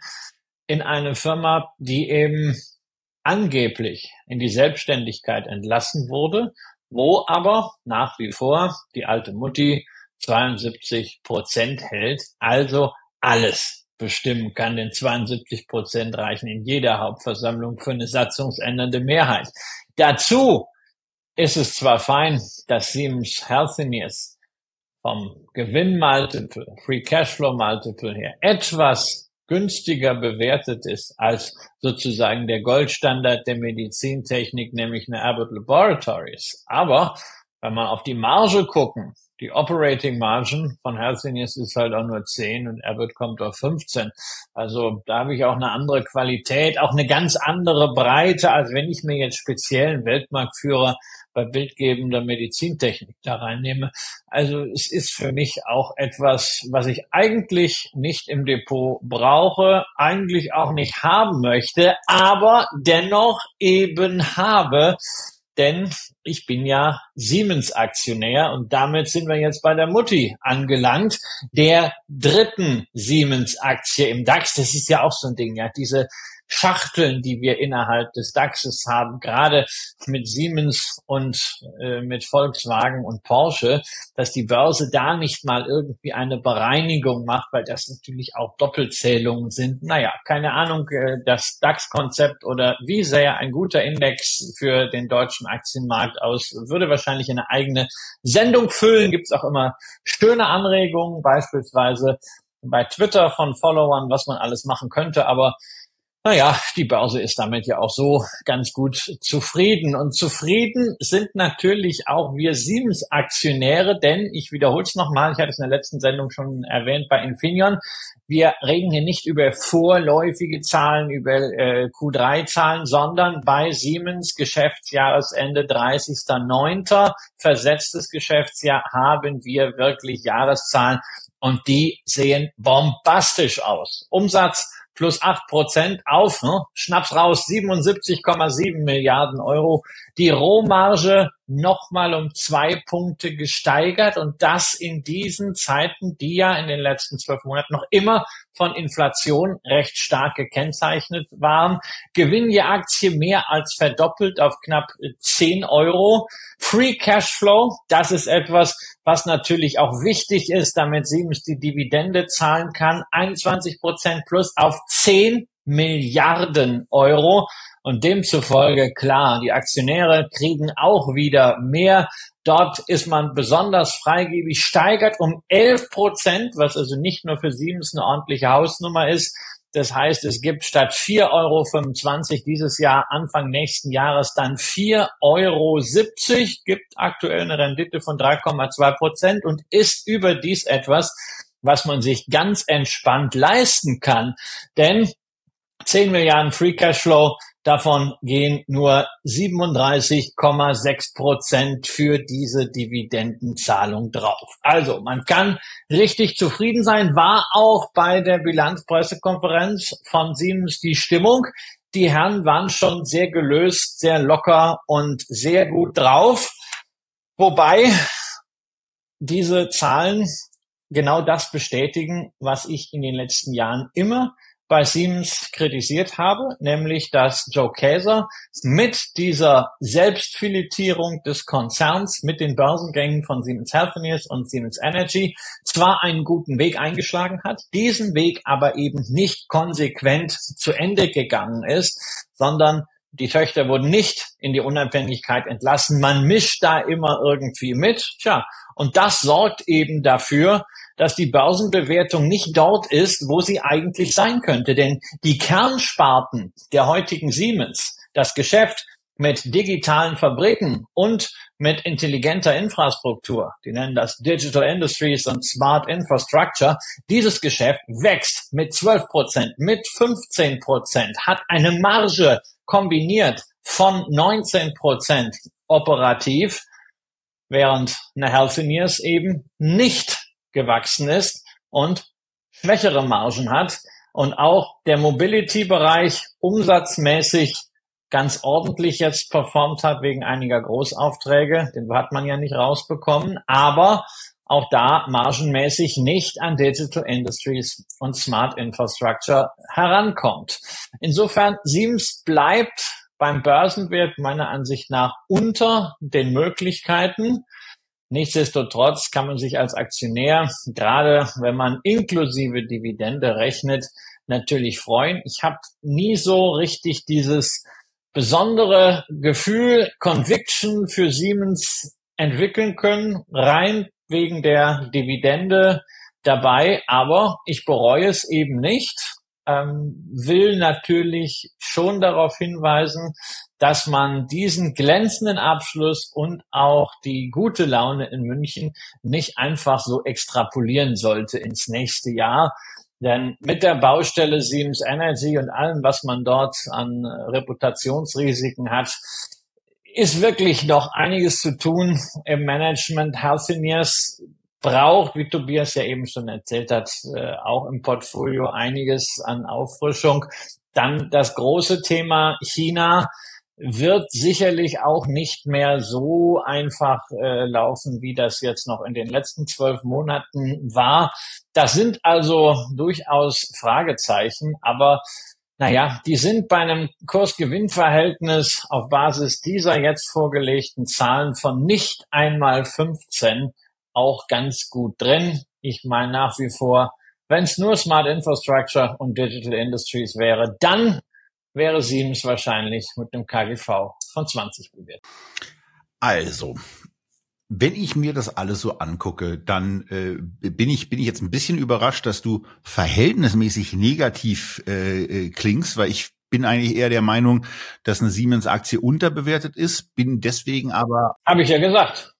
In eine Firma, die eben angeblich in die Selbstständigkeit entlassen wurde, wo aber nach wie vor die alte Mutti 72 Prozent hält, also alles bestimmen kann, denn 72 Prozent reichen in jeder Hauptversammlung für eine satzungsändernde Mehrheit. Dazu ist es zwar fein, dass Siemens Healthineers vom Gewinnmultiple, Free Cashflow Multiple her etwas günstiger bewertet ist als sozusagen der Goldstandard der Medizintechnik, nämlich eine Abbott Laboratories. Aber wenn man auf die Marge gucken, die Operating Margin von Healthineers ist halt auch nur 10 und Abbott kommt auf 15. Also da habe ich auch eine andere Qualität, auch eine ganz andere Breite, als wenn ich mir jetzt speziellen Weltmarktführer bei bildgebender Medizintechnik da reinnehme. Also es ist für mich auch etwas, was ich eigentlich nicht im Depot brauche, eigentlich auch nicht haben möchte, aber dennoch eben habe. Denn ich bin ja Siemens-Aktionär und damit sind wir jetzt bei der Mutti angelangt, der dritten Siemens-Aktie im DAX. Das ist ja auch so ein Ding, ja, diese Schachteln, die wir innerhalb des DAXes haben, gerade mit Siemens und äh, mit Volkswagen und Porsche, dass die Börse da nicht mal irgendwie eine Bereinigung macht, weil das natürlich auch Doppelzählungen sind. Naja, keine Ahnung, äh, das DAX-Konzept oder wie sehr ein guter Index für den deutschen Aktienmarkt aus, würde wahrscheinlich eine eigene Sendung füllen. Gibt es auch immer schöne Anregungen, beispielsweise bei Twitter von Followern, was man alles machen könnte, aber naja, die Börse ist damit ja auch so ganz gut zufrieden. Und zufrieden sind natürlich auch wir Siemens-Aktionäre, denn ich wiederhole es nochmal, ich hatte es in der letzten Sendung schon erwähnt bei Infineon, wir reden hier nicht über vorläufige Zahlen, über äh, Q3-Zahlen, sondern bei Siemens Geschäftsjahresende 30.09. versetztes Geschäftsjahr haben wir wirklich Jahreszahlen Und die sehen bombastisch aus. Umsatz plus acht Prozent auf, ne? Schnaps raus, 77,7 Milliarden Euro. Die Rohmarge nochmal um zwei Punkte gesteigert und das in diesen Zeiten, die ja in den letzten zwölf Monaten noch immer von Inflation recht stark gekennzeichnet waren. Gewinn je Aktie mehr als verdoppelt auf knapp 10 Euro. Free Cashflow, das ist etwas, was natürlich auch wichtig ist, damit Siemens die Dividende zahlen kann. 21 Prozent plus auf 10 Milliarden Euro. Und demzufolge, klar, die Aktionäre kriegen auch wieder mehr. Dort ist man besonders freigebig, steigert um 11 Prozent, was also nicht nur für Siemens eine ordentliche Hausnummer ist. Das heißt, es gibt statt 4,25 Euro dieses Jahr, Anfang nächsten Jahres, dann 4,70 Euro, gibt aktuell eine Rendite von 3,2 Prozent und ist überdies etwas, was man sich ganz entspannt leisten kann. Denn 10 Milliarden Free Cashflow, davon gehen nur 37,6 Prozent für diese Dividendenzahlung drauf. Also man kann richtig zufrieden sein, war auch bei der Bilanzpressekonferenz von Siemens die Stimmung. Die Herren waren schon sehr gelöst, sehr locker und sehr gut drauf. Wobei diese Zahlen genau das bestätigen, was ich in den letzten Jahren immer bei Siemens kritisiert habe, nämlich dass Joe Käser mit dieser Selbstfiletierung des Konzerns, mit den Börsengängen von Siemens Healthineers und Siemens Energy zwar einen guten Weg eingeschlagen hat, diesen Weg aber eben nicht konsequent zu Ende gegangen ist, sondern die Töchter wurden nicht in die Unabhängigkeit entlassen. Man mischt da immer irgendwie mit. Tja, und das sorgt eben dafür, dass die Börsenbewertung nicht dort ist, wo sie eigentlich sein könnte. Denn die Kernsparten der heutigen Siemens, das Geschäft mit digitalen Fabriken und mit intelligenter Infrastruktur, die nennen das Digital Industries und Smart Infrastructure, dieses Geschäft wächst mit 12 Prozent, mit 15 Prozent, hat eine Marge kombiniert von 19 Prozent operativ, während eine Healthineers eben nicht gewachsen ist und schwächere Margen hat und auch der Mobility-Bereich umsatzmäßig ganz ordentlich jetzt performt hat wegen einiger Großaufträge. Den hat man ja nicht rausbekommen, aber auch da margenmäßig nicht an Digital Industries und Smart Infrastructure herankommt. Insofern Siemens bleibt beim Börsenwert meiner Ansicht nach unter den Möglichkeiten. Nichtsdestotrotz kann man sich als Aktionär, gerade wenn man inklusive Dividende rechnet, natürlich freuen. Ich habe nie so richtig dieses besondere Gefühl, Conviction für Siemens entwickeln können, rein wegen der Dividende dabei, aber ich bereue es eben nicht, ähm, will natürlich schon darauf hinweisen, dass man diesen glänzenden Abschluss und auch die gute Laune in München nicht einfach so extrapolieren sollte ins nächste Jahr. Denn mit der Baustelle Siemens Energy und allem, was man dort an Reputationsrisiken hat, ist wirklich noch einiges zu tun im Management. Healthineers braucht, wie Tobias ja eben schon erzählt hat, äh, auch im Portfolio einiges an Auffrischung. Dann das große Thema China wird sicherlich auch nicht mehr so einfach äh, laufen, wie das jetzt noch in den letzten zwölf Monaten war. Das sind also durchaus Fragezeichen, aber naja, die sind bei einem Kursgewinnverhältnis auf Basis dieser jetzt vorgelegten Zahlen von nicht einmal 15 auch ganz gut drin. Ich meine nach wie vor, wenn es nur Smart Infrastructure und Digital Industries wäre, dann wäre Siemens wahrscheinlich mit einem KGV von 20 bewertet. Also, wenn ich mir das alles so angucke, dann äh, bin ich bin ich jetzt ein bisschen überrascht, dass du verhältnismäßig negativ äh, äh, klingst, weil ich bin eigentlich eher der Meinung, dass eine Siemens-Aktie unterbewertet ist, bin deswegen aber. Habe ich ja gesagt.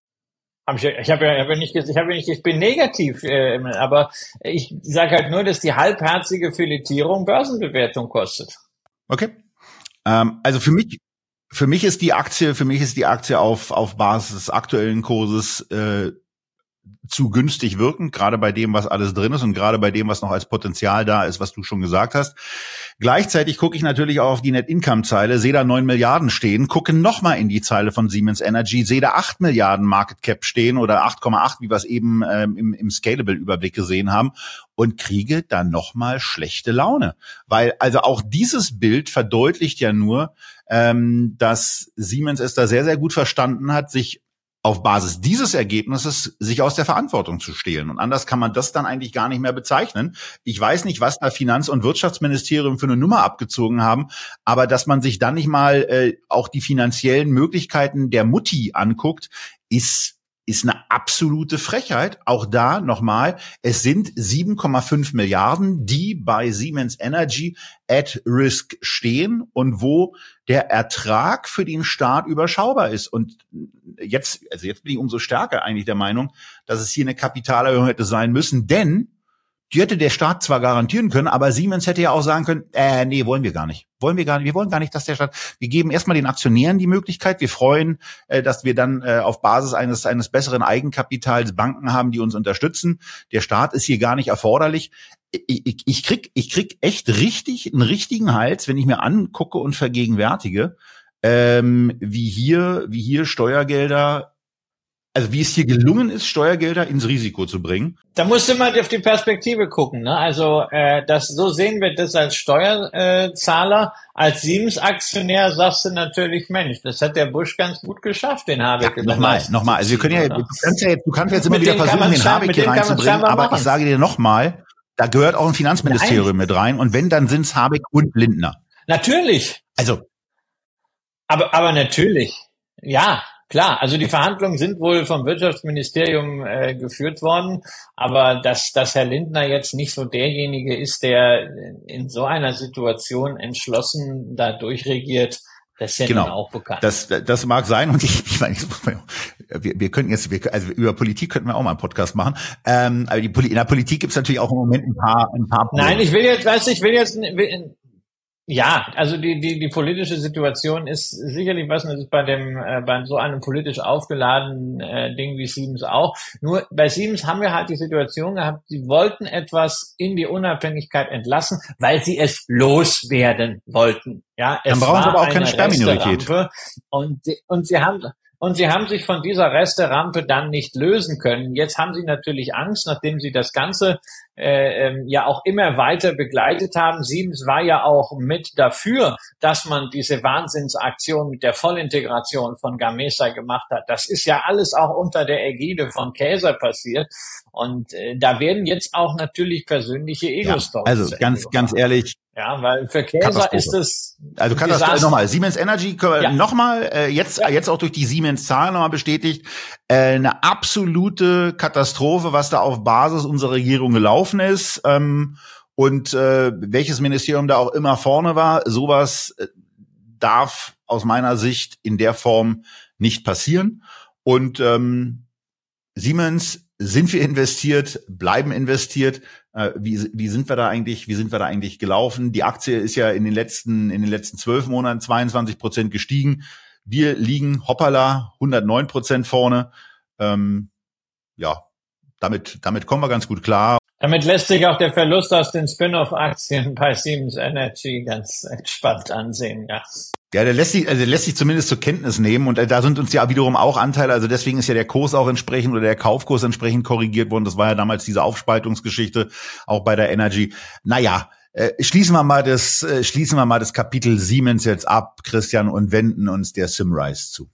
Hab ich ich habe ja, hab ja nicht, ich habe ja nicht, ich bin negativ, äh, aber ich sage halt nur, dass die halbherzige Filetierung Börsenbewertung kostet. Okay. Ähm, also für mich, für mich ist die Aktie, für mich ist die Aktie auf, auf Basis des aktuellen Kurses äh, zu günstig wirken, gerade bei dem, was alles drin ist und gerade bei dem, was noch als Potenzial da ist, was du schon gesagt hast. Gleichzeitig gucke ich natürlich auch auf die Net-Income-Zeile, sehe da neun Milliarden stehen, gucke nochmal in die Zeile von Siemens Energy, sehe da acht Milliarden Market Cap stehen oder 8,8, wie wir es eben ähm, im, im Scalable-Überblick gesehen haben und kriege dann nochmal schlechte Laune. Weil also auch dieses Bild verdeutlicht ja nur, ähm, dass Siemens es da sehr, sehr gut verstanden hat, sich auf Basis dieses Ergebnisses sich aus der Verantwortung zu stehlen. Und anders kann man das dann eigentlich gar nicht mehr bezeichnen. Ich weiß nicht, was da Finanz- und Wirtschaftsministerium für eine Nummer abgezogen haben, aber dass man sich dann nicht mal äh, auch die finanziellen Möglichkeiten der Mutti anguckt, ist ist eine absolute Frechheit. Auch da nochmal, es sind 7,5 Milliarden, die bei Siemens Energy at risk stehen und wo der Ertrag für den Staat überschaubar ist. Und jetzt, also jetzt bin ich umso stärker eigentlich der Meinung, dass es hier eine Kapitalerhöhung hätte sein müssen, denn die hätte der Staat zwar garantieren können, aber Siemens hätte ja auch sagen können, äh, nee, wollen wir gar nicht. Wollen wir gar nicht. Wir wollen gar nicht, dass der Staat, wir geben erstmal den Aktionären die Möglichkeit. Wir freuen, äh, dass wir dann äh, auf Basis eines, eines besseren Eigenkapitals Banken haben, die uns unterstützen. Der Staat ist hier gar nicht erforderlich. Ich, ich, ich krieg, ich krieg echt richtig, einen richtigen Hals, wenn ich mir angucke und vergegenwärtige, ähm, wie hier, wie hier Steuergelder also wie es hier gelungen ist, Steuergelder ins Risiko zu bringen. Da musst du mal auf die Perspektive gucken. Ne? Also äh, das, so sehen wir das als Steuerzahler. Als Siemens-Aktionär sagst du natürlich, Mensch, das hat der Busch ganz gut geschafft, den Habeck. Ja, nochmal, nochmal. Also wir können ja, du kannst ja jetzt, du kannst jetzt immer wieder versuchen, den Habeck hier reinzubringen, aber machen. ich sage dir nochmal, da gehört auch ein Finanzministerium Nein. mit rein. Und wenn, dann sind's Habeck und Lindner. Natürlich. Also. Aber, aber natürlich. Ja, Klar, also die Verhandlungen sind wohl vom Wirtschaftsministerium äh, geführt worden, aber dass, dass Herr Lindner jetzt nicht so derjenige ist, der in so einer Situation entschlossen da durchregiert, das ist ja genau. auch bekannt. Das, das mag sein und ich, ich meine, wir, wir können jetzt, wir, also über Politik könnten wir auch mal einen Podcast machen. Ähm, aber die, in der Politik gibt es natürlich auch im Moment ein paar, ein paar. Probleme. Nein, ich will jetzt, weißt du, ich will jetzt, ja, also die, die, die politische Situation ist sicherlich was, das ist bei dem, äh, bei so einem politisch aufgeladenen äh, Ding wie Siemens auch. Nur bei Siemens haben wir halt die Situation gehabt, sie wollten etwas in die Unabhängigkeit entlassen, weil sie es loswerden wollten. Ja, es Dann brauchen sie aber auch keine Sperrminorität. Und, und sie haben, und sie haben sich von dieser Resterampe dann nicht lösen können. Jetzt haben sie natürlich Angst, nachdem sie das Ganze äh, ähm, ja auch immer weiter begleitet haben. Siemens war ja auch mit dafür, dass man diese Wahnsinnsaktion mit der Vollintegration von Gamesa gemacht hat. Das ist ja alles auch unter der Ägide von Käser passiert. Und äh, da werden jetzt auch natürlich persönliche Ego-Stories. Ja, also ganz, ganz ehrlich, ja, weil für Käser ist es. Also kann das nochmal. Siemens Energy ja. nochmal, äh, jetzt, ja. jetzt auch durch die Siemens-Zahlen nochmal bestätigt, äh, eine absolute Katastrophe, was da auf Basis unserer Regierung gelaufen ist. Ähm, und äh, welches Ministerium da auch immer vorne war, sowas äh, darf aus meiner Sicht in der Form nicht passieren. Und ähm, Siemens sind wir investiert, bleiben investiert. Äh, wie, wie sind wir da eigentlich, wie sind wir da eigentlich gelaufen? Die Aktie ist ja in den letzten, in den letzten zwölf Monaten 22 Prozent gestiegen. Wir liegen hoppala 109 Prozent vorne. Ähm, ja, damit, damit kommen wir ganz gut klar. Damit lässt sich auch der Verlust aus den Spin-off-Aktien bei Siemens Energy ganz entspannt ansehen, ja. Ja, der lässt sich, also der lässt sich zumindest zur Kenntnis nehmen und äh, da sind uns ja wiederum auch Anteile, also deswegen ist ja der Kurs auch entsprechend oder der Kaufkurs entsprechend korrigiert worden. Das war ja damals diese Aufspaltungsgeschichte auch bei der Energy. Naja, äh, schließen wir mal das, äh, schließen wir mal das Kapitel Siemens jetzt ab, Christian, und wenden uns der Simrise zu.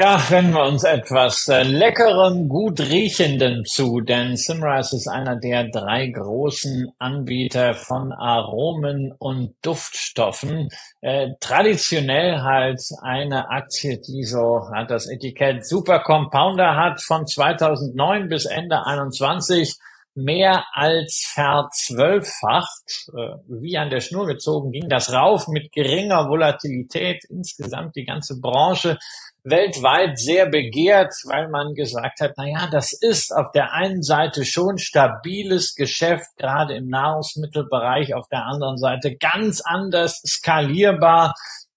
Ja, wenden wir uns etwas äh, leckerem, gut riechendem zu, denn Simrise ist einer der drei großen Anbieter von Aromen und Duftstoffen. Äh, traditionell halt eine Aktie, die so hat das Etikett Super Compounder hat von 2009 bis Ende 21 mehr als verzwölffacht, äh, wie an der Schnur gezogen ging das rauf mit geringer Volatilität insgesamt die ganze Branche weltweit sehr begehrt, weil man gesagt hat, na ja, das ist auf der einen Seite schon stabiles Geschäft, gerade im Nahrungsmittelbereich, auf der anderen Seite ganz anders skalierbar,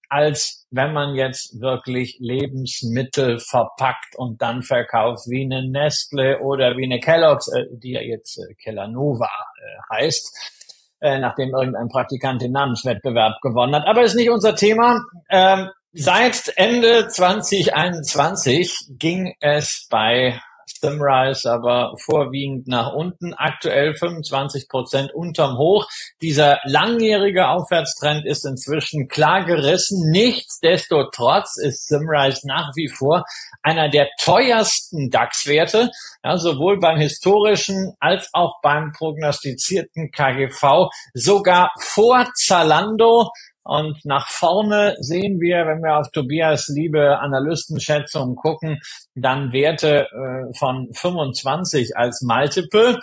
als wenn man jetzt wirklich Lebensmittel verpackt und dann verkauft, wie eine Nestle oder wie eine Kellogg's, äh, die ja jetzt äh, Kellanova äh, heißt, äh, nachdem irgendein Praktikant den Namenswettbewerb gewonnen hat. Aber ist nicht unser Thema. Ähm, seit Ende 2021 ging es bei Simrise aber vorwiegend nach unten, aktuell 25 Prozent unterm Hoch. Dieser langjährige Aufwärtstrend ist inzwischen klar gerissen. Nichtsdestotrotz ist Simrise nach wie vor einer der teuersten DAX-Werte, ja, sowohl beim historischen als auch beim prognostizierten KGV, sogar vor Zalando und nach vorne sehen wir, wenn wir auf Tobias liebe Analystenschätzungen gucken, dann Werte äh, von 25 als Multiple.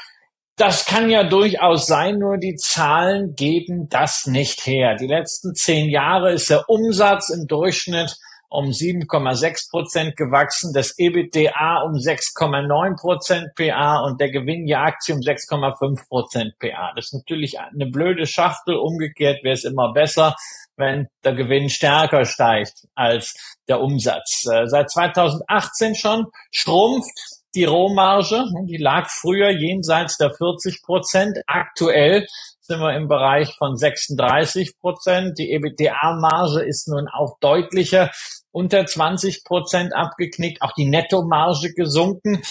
Das kann ja durchaus sein, nur die Zahlen geben das nicht her. Die letzten zehn Jahre ist der Umsatz im Durchschnitt um 7,6 Prozent gewachsen, das EBITDA um 6,9 Prozent PA und der Gewinn je Aktie um 6,5 Prozent PA. Das ist natürlich eine blöde Schachtel. Umgekehrt wäre es immer besser, wenn der Gewinn stärker steigt als der Umsatz. Äh, seit 2018 schon schrumpft die Rohmarge. Die lag früher jenseits der 40 Prozent. Aktuell sind wir im Bereich von 36 Prozent. Die EBITDA-Marge ist nun auch deutlicher unter 20 Prozent abgeknickt, auch die Nettomarge gesunken.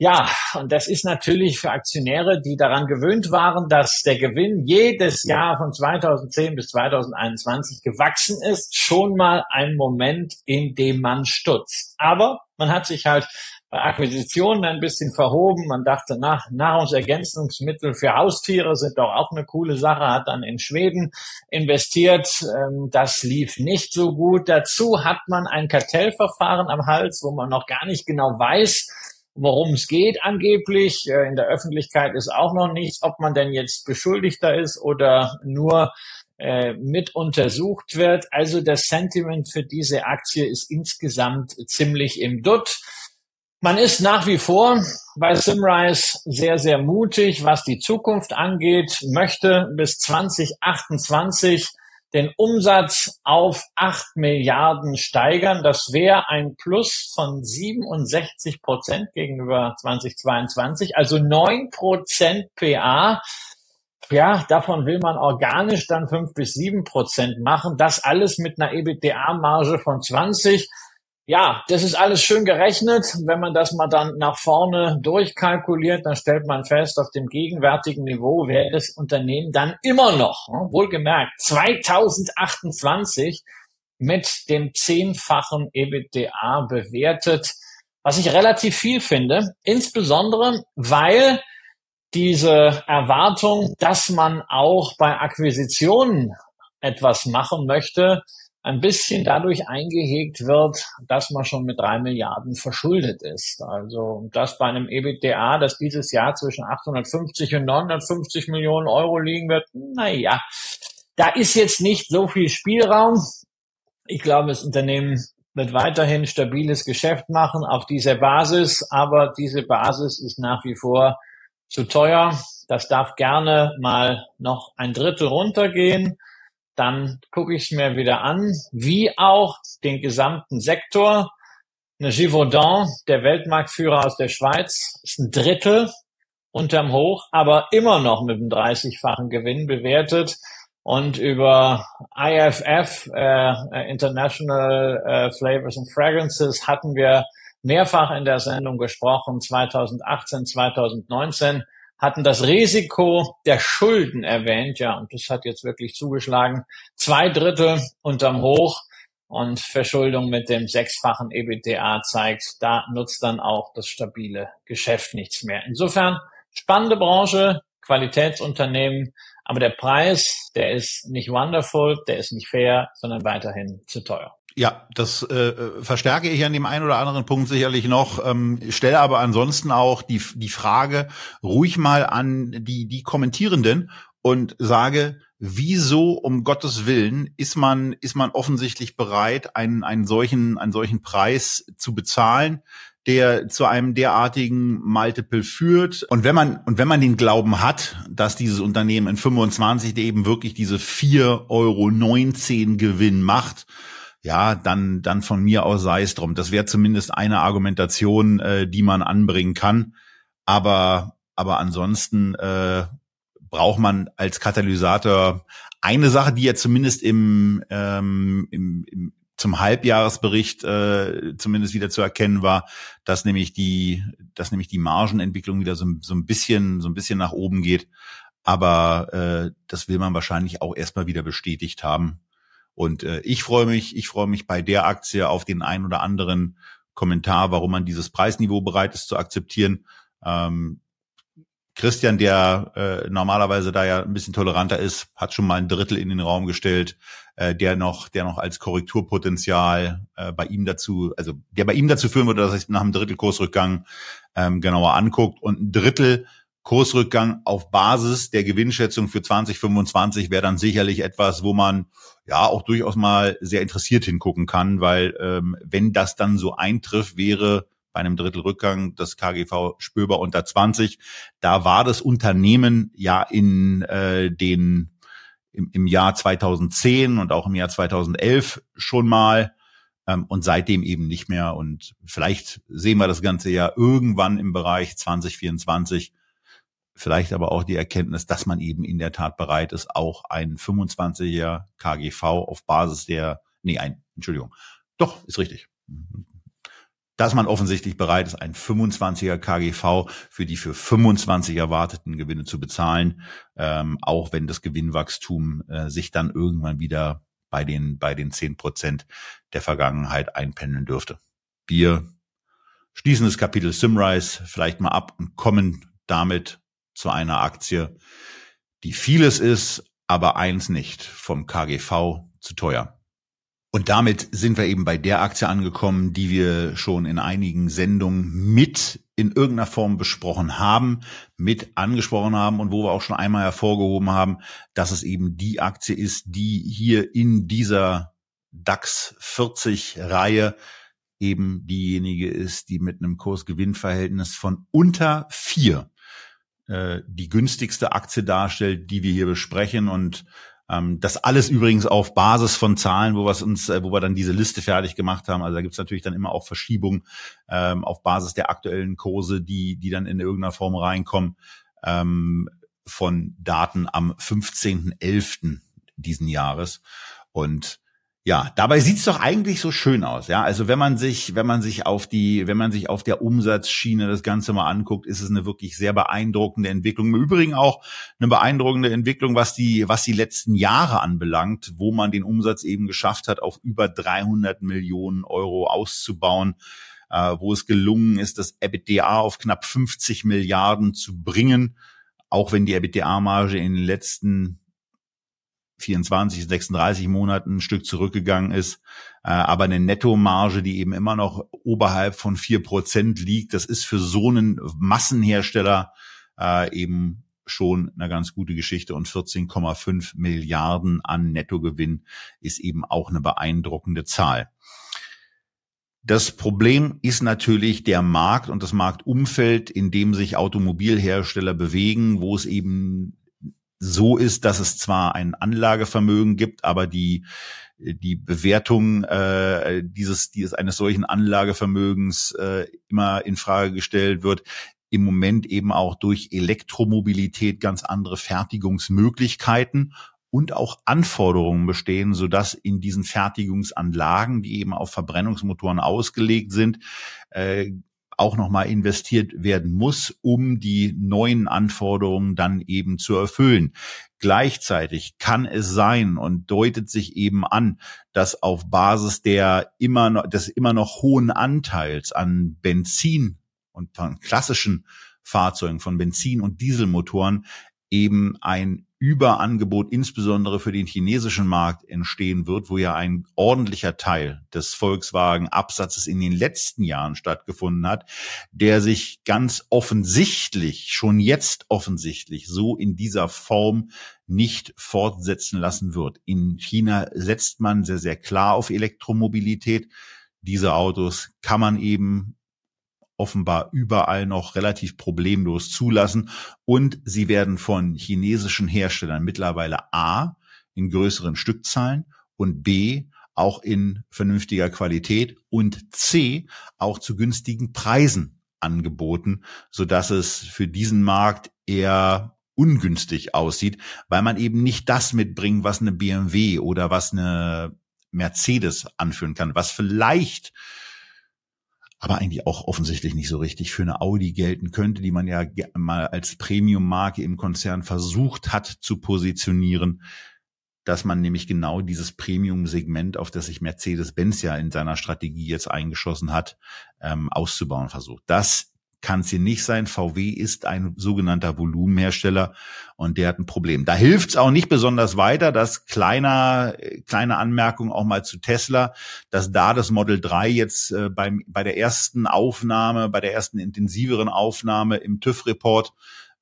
Ja, und das ist natürlich für Aktionäre, die daran gewöhnt waren, dass der Gewinn jedes Jahr von 2010 bis 2021 gewachsen ist, schon mal ein Moment, in dem man stutzt. Aber man hat sich halt Akquisitionen ein bisschen verhoben. Man dachte, nach Nahrungsergänzungsmittel für Haustiere sind doch auch eine coole Sache, hat dann in Schweden investiert. Ähm, das lief nicht so gut. Dazu hat man ein Kartellverfahren am Hals, wo man noch gar nicht genau weiß, worum es geht angeblich. Äh, in der Öffentlichkeit ist auch noch nichts, ob man denn jetzt Beschuldigter ist oder nur äh, mit untersucht wird. Also das Sentiment für diese Aktie ist insgesamt ziemlich im Dutt. Man ist nach wie vor bei Simrise sehr, sehr mutig, was die Zukunft angeht, möchte bis 2028 den Umsatz auf 8 Milliarden steigern. Das wäre ein Plus von 67 Prozent gegenüber 2022, also 9 Prozent PA. Ja, davon will man organisch dann 5 bis 7 Prozent machen. Das alles mit einer EBITDA-Marge von 20 ja, das ist alles schön gerechnet. Wenn man das mal dann nach vorne durchkalkuliert, dann stellt man fest, auf dem gegenwärtigen Niveau wäre das Unternehmen dann immer noch, ne, wohlgemerkt, 2028 mit dem zehnfachen EBITDA bewertet, was ich relativ viel finde, insbesondere weil diese Erwartung, dass man auch bei Akquisitionen etwas machen möchte, ein bisschen dadurch eingehegt wird, dass man schon mit drei Milliarden verschuldet ist. Also das bei einem EBITDA, das dieses Jahr zwischen 850 und 950 Millionen Euro liegen wird, naja, da ist jetzt nicht so viel Spielraum. Ich glaube, das Unternehmen wird weiterhin stabiles Geschäft machen auf dieser Basis, aber diese Basis ist nach wie vor zu teuer. Das darf gerne mal noch ein Drittel runtergehen dann gucke ich es mir wieder an, wie auch den gesamten Sektor. Eine Givaudan, der Weltmarktführer aus der Schweiz, ist ein Drittel unterm Hoch, aber immer noch mit einem 30-fachen Gewinn bewertet. Und über IFF, äh, International äh, Flavors and Fragrances, hatten wir mehrfach in der Sendung gesprochen, 2018, 2019 hatten das Risiko der Schulden erwähnt, ja, und das hat jetzt wirklich zugeschlagen. Zwei Drittel unterm Hoch und Verschuldung mit dem sechsfachen EBTA zeigt, da nutzt dann auch das stabile Geschäft nichts mehr. Insofern spannende Branche, Qualitätsunternehmen, aber der Preis, der ist nicht wonderful, der ist nicht fair, sondern weiterhin zu teuer. Ja, das äh, verstärke ich an dem einen oder anderen Punkt sicherlich noch, ähm, stelle aber ansonsten auch die, die Frage ruhig mal an die, die Kommentierenden und sage, wieso um Gottes Willen ist man, ist man offensichtlich bereit, einen, einen solchen, einen solchen Preis zu bezahlen, der zu einem derartigen Multiple führt. Und wenn man, und wenn man den Glauben hat, dass dieses Unternehmen in 25 eben wirklich diese 4,19 Euro Gewinn macht, ja, dann, dann von mir aus sei es drum. Das wäre zumindest eine Argumentation, äh, die man anbringen kann. Aber, aber ansonsten äh, braucht man als Katalysator eine Sache, die ja zumindest im, ähm, im, im zum Halbjahresbericht äh, zumindest wieder zu erkennen war, dass nämlich die, dass nämlich die Margenentwicklung wieder so, so ein bisschen, so ein bisschen nach oben geht. Aber äh, das will man wahrscheinlich auch erstmal wieder bestätigt haben. Und äh, ich freue mich, ich freue mich bei der Aktie auf den ein oder anderen Kommentar, warum man dieses Preisniveau bereit ist zu akzeptieren. Ähm, Christian, der äh, normalerweise da ja ein bisschen toleranter ist, hat schon mal ein Drittel in den Raum gestellt, äh, der noch, der noch als Korrekturpotenzial äh, bei ihm dazu, also der bei ihm dazu führen würde, dass er sich nach einem Drittel Kursrückgang ähm, genauer anguckt und ein Drittel Kursrückgang auf Basis der Gewinnschätzung für 2025 wäre dann sicherlich etwas, wo man ja auch durchaus mal sehr interessiert hingucken kann, weil ähm, wenn das dann so eintrifft, wäre bei einem Drittel Rückgang das KGV spürbar unter 20. Da war das Unternehmen ja in äh, den im, im Jahr 2010 und auch im Jahr 2011 schon mal ähm, und seitdem eben nicht mehr. Und vielleicht sehen wir das Ganze ja irgendwann im Bereich 2024. Vielleicht aber auch die Erkenntnis, dass man eben in der Tat bereit ist, auch ein 25er KGV auf Basis der, nee, ein, Entschuldigung, doch, ist richtig dass man offensichtlich bereit ist, ein 25er KGV für die für 25 erwarteten Gewinne zu bezahlen, ähm, auch wenn das Gewinnwachstum äh, sich dann irgendwann wieder bei den, bei den 10 Prozent der Vergangenheit einpendeln dürfte. Wir schließen das Kapitel Simrise vielleicht mal ab und kommen damit zu einer Aktie, die vieles ist, aber eins nicht, vom KGV zu teuer. Und damit sind wir eben bei der Aktie angekommen, die wir schon in einigen Sendungen mit in irgendeiner Form besprochen haben, mit angesprochen haben und wo wir auch schon einmal hervorgehoben haben, dass es eben die Aktie ist, die hier in dieser DAX 40 Reihe eben diejenige ist, die mit einem Kursgewinnverhältnis von unter vier äh, die günstigste Aktie darstellt, die wir hier besprechen und ähm, das alles übrigens auf Basis von Zahlen, wo wir uns, äh, wo wir dann diese Liste fertig gemacht haben. Also da gibt's natürlich dann immer auch Verschiebungen ähm, auf Basis der aktuellen Kurse, die, die dann in irgendeiner Form reinkommen, ähm, von Daten am 15.11. diesen Jahres. Und ja, dabei sieht's doch eigentlich so schön aus. Ja, also wenn man sich, wenn man sich auf die, wenn man sich auf der Umsatzschiene das Ganze mal anguckt, ist es eine wirklich sehr beeindruckende Entwicklung. Im Übrigen auch eine beeindruckende Entwicklung, was die, was die letzten Jahre anbelangt, wo man den Umsatz eben geschafft hat, auf über 300 Millionen Euro auszubauen. Äh, wo es gelungen ist, das EBITDA auf knapp 50 Milliarden zu bringen, auch wenn die EBITDA-Marge in den letzten 24, 36 Monaten ein Stück zurückgegangen ist, äh, aber eine Nettomarge, die eben immer noch oberhalb von vier Prozent liegt, das ist für so einen Massenhersteller äh, eben schon eine ganz gute Geschichte und 14,5 Milliarden an Nettogewinn ist eben auch eine beeindruckende Zahl. Das Problem ist natürlich der Markt und das Marktumfeld, in dem sich Automobilhersteller bewegen, wo es eben so ist, dass es zwar ein Anlagevermögen gibt, aber die die Bewertung äh, dieses, dieses eines solchen Anlagevermögens äh, immer in Frage gestellt wird, im Moment eben auch durch Elektromobilität ganz andere Fertigungsmöglichkeiten und auch Anforderungen bestehen, so dass in diesen Fertigungsanlagen, die eben auf Verbrennungsmotoren ausgelegt sind, äh, auch nochmal investiert werden muss, um die neuen Anforderungen dann eben zu erfüllen. Gleichzeitig kann es sein und deutet sich eben an, dass auf Basis der immer noch, des immer noch hohen Anteils an Benzin und von klassischen Fahrzeugen, von Benzin- und Dieselmotoren eben ein Überangebot insbesondere für den chinesischen Markt entstehen wird, wo ja ein ordentlicher Teil des Volkswagen-Absatzes in den letzten Jahren stattgefunden hat, der sich ganz offensichtlich, schon jetzt offensichtlich, so in dieser Form nicht fortsetzen lassen wird. In China setzt man sehr, sehr klar auf Elektromobilität. Diese Autos kann man eben offenbar überall noch relativ problemlos zulassen. Und sie werden von chinesischen Herstellern mittlerweile A in größeren Stückzahlen und B auch in vernünftiger Qualität und C auch zu günstigen Preisen angeboten, so dass es für diesen Markt eher ungünstig aussieht, weil man eben nicht das mitbringt, was eine BMW oder was eine Mercedes anführen kann, was vielleicht aber eigentlich auch offensichtlich nicht so richtig für eine Audi gelten könnte, die man ja mal als Premium-Marke im Konzern versucht hat zu positionieren, dass man nämlich genau dieses Premium-Segment, auf das sich Mercedes-Benz ja in seiner Strategie jetzt eingeschossen hat, ähm, auszubauen versucht. Das kann es hier nicht sein. VW ist ein sogenannter Volumenhersteller und der hat ein Problem. Da hilft es auch nicht besonders weiter, dass kleiner, kleine Anmerkung auch mal zu Tesla, dass da das Model 3 jetzt äh, beim, bei der ersten Aufnahme, bei der ersten intensiveren Aufnahme im TÜV-Report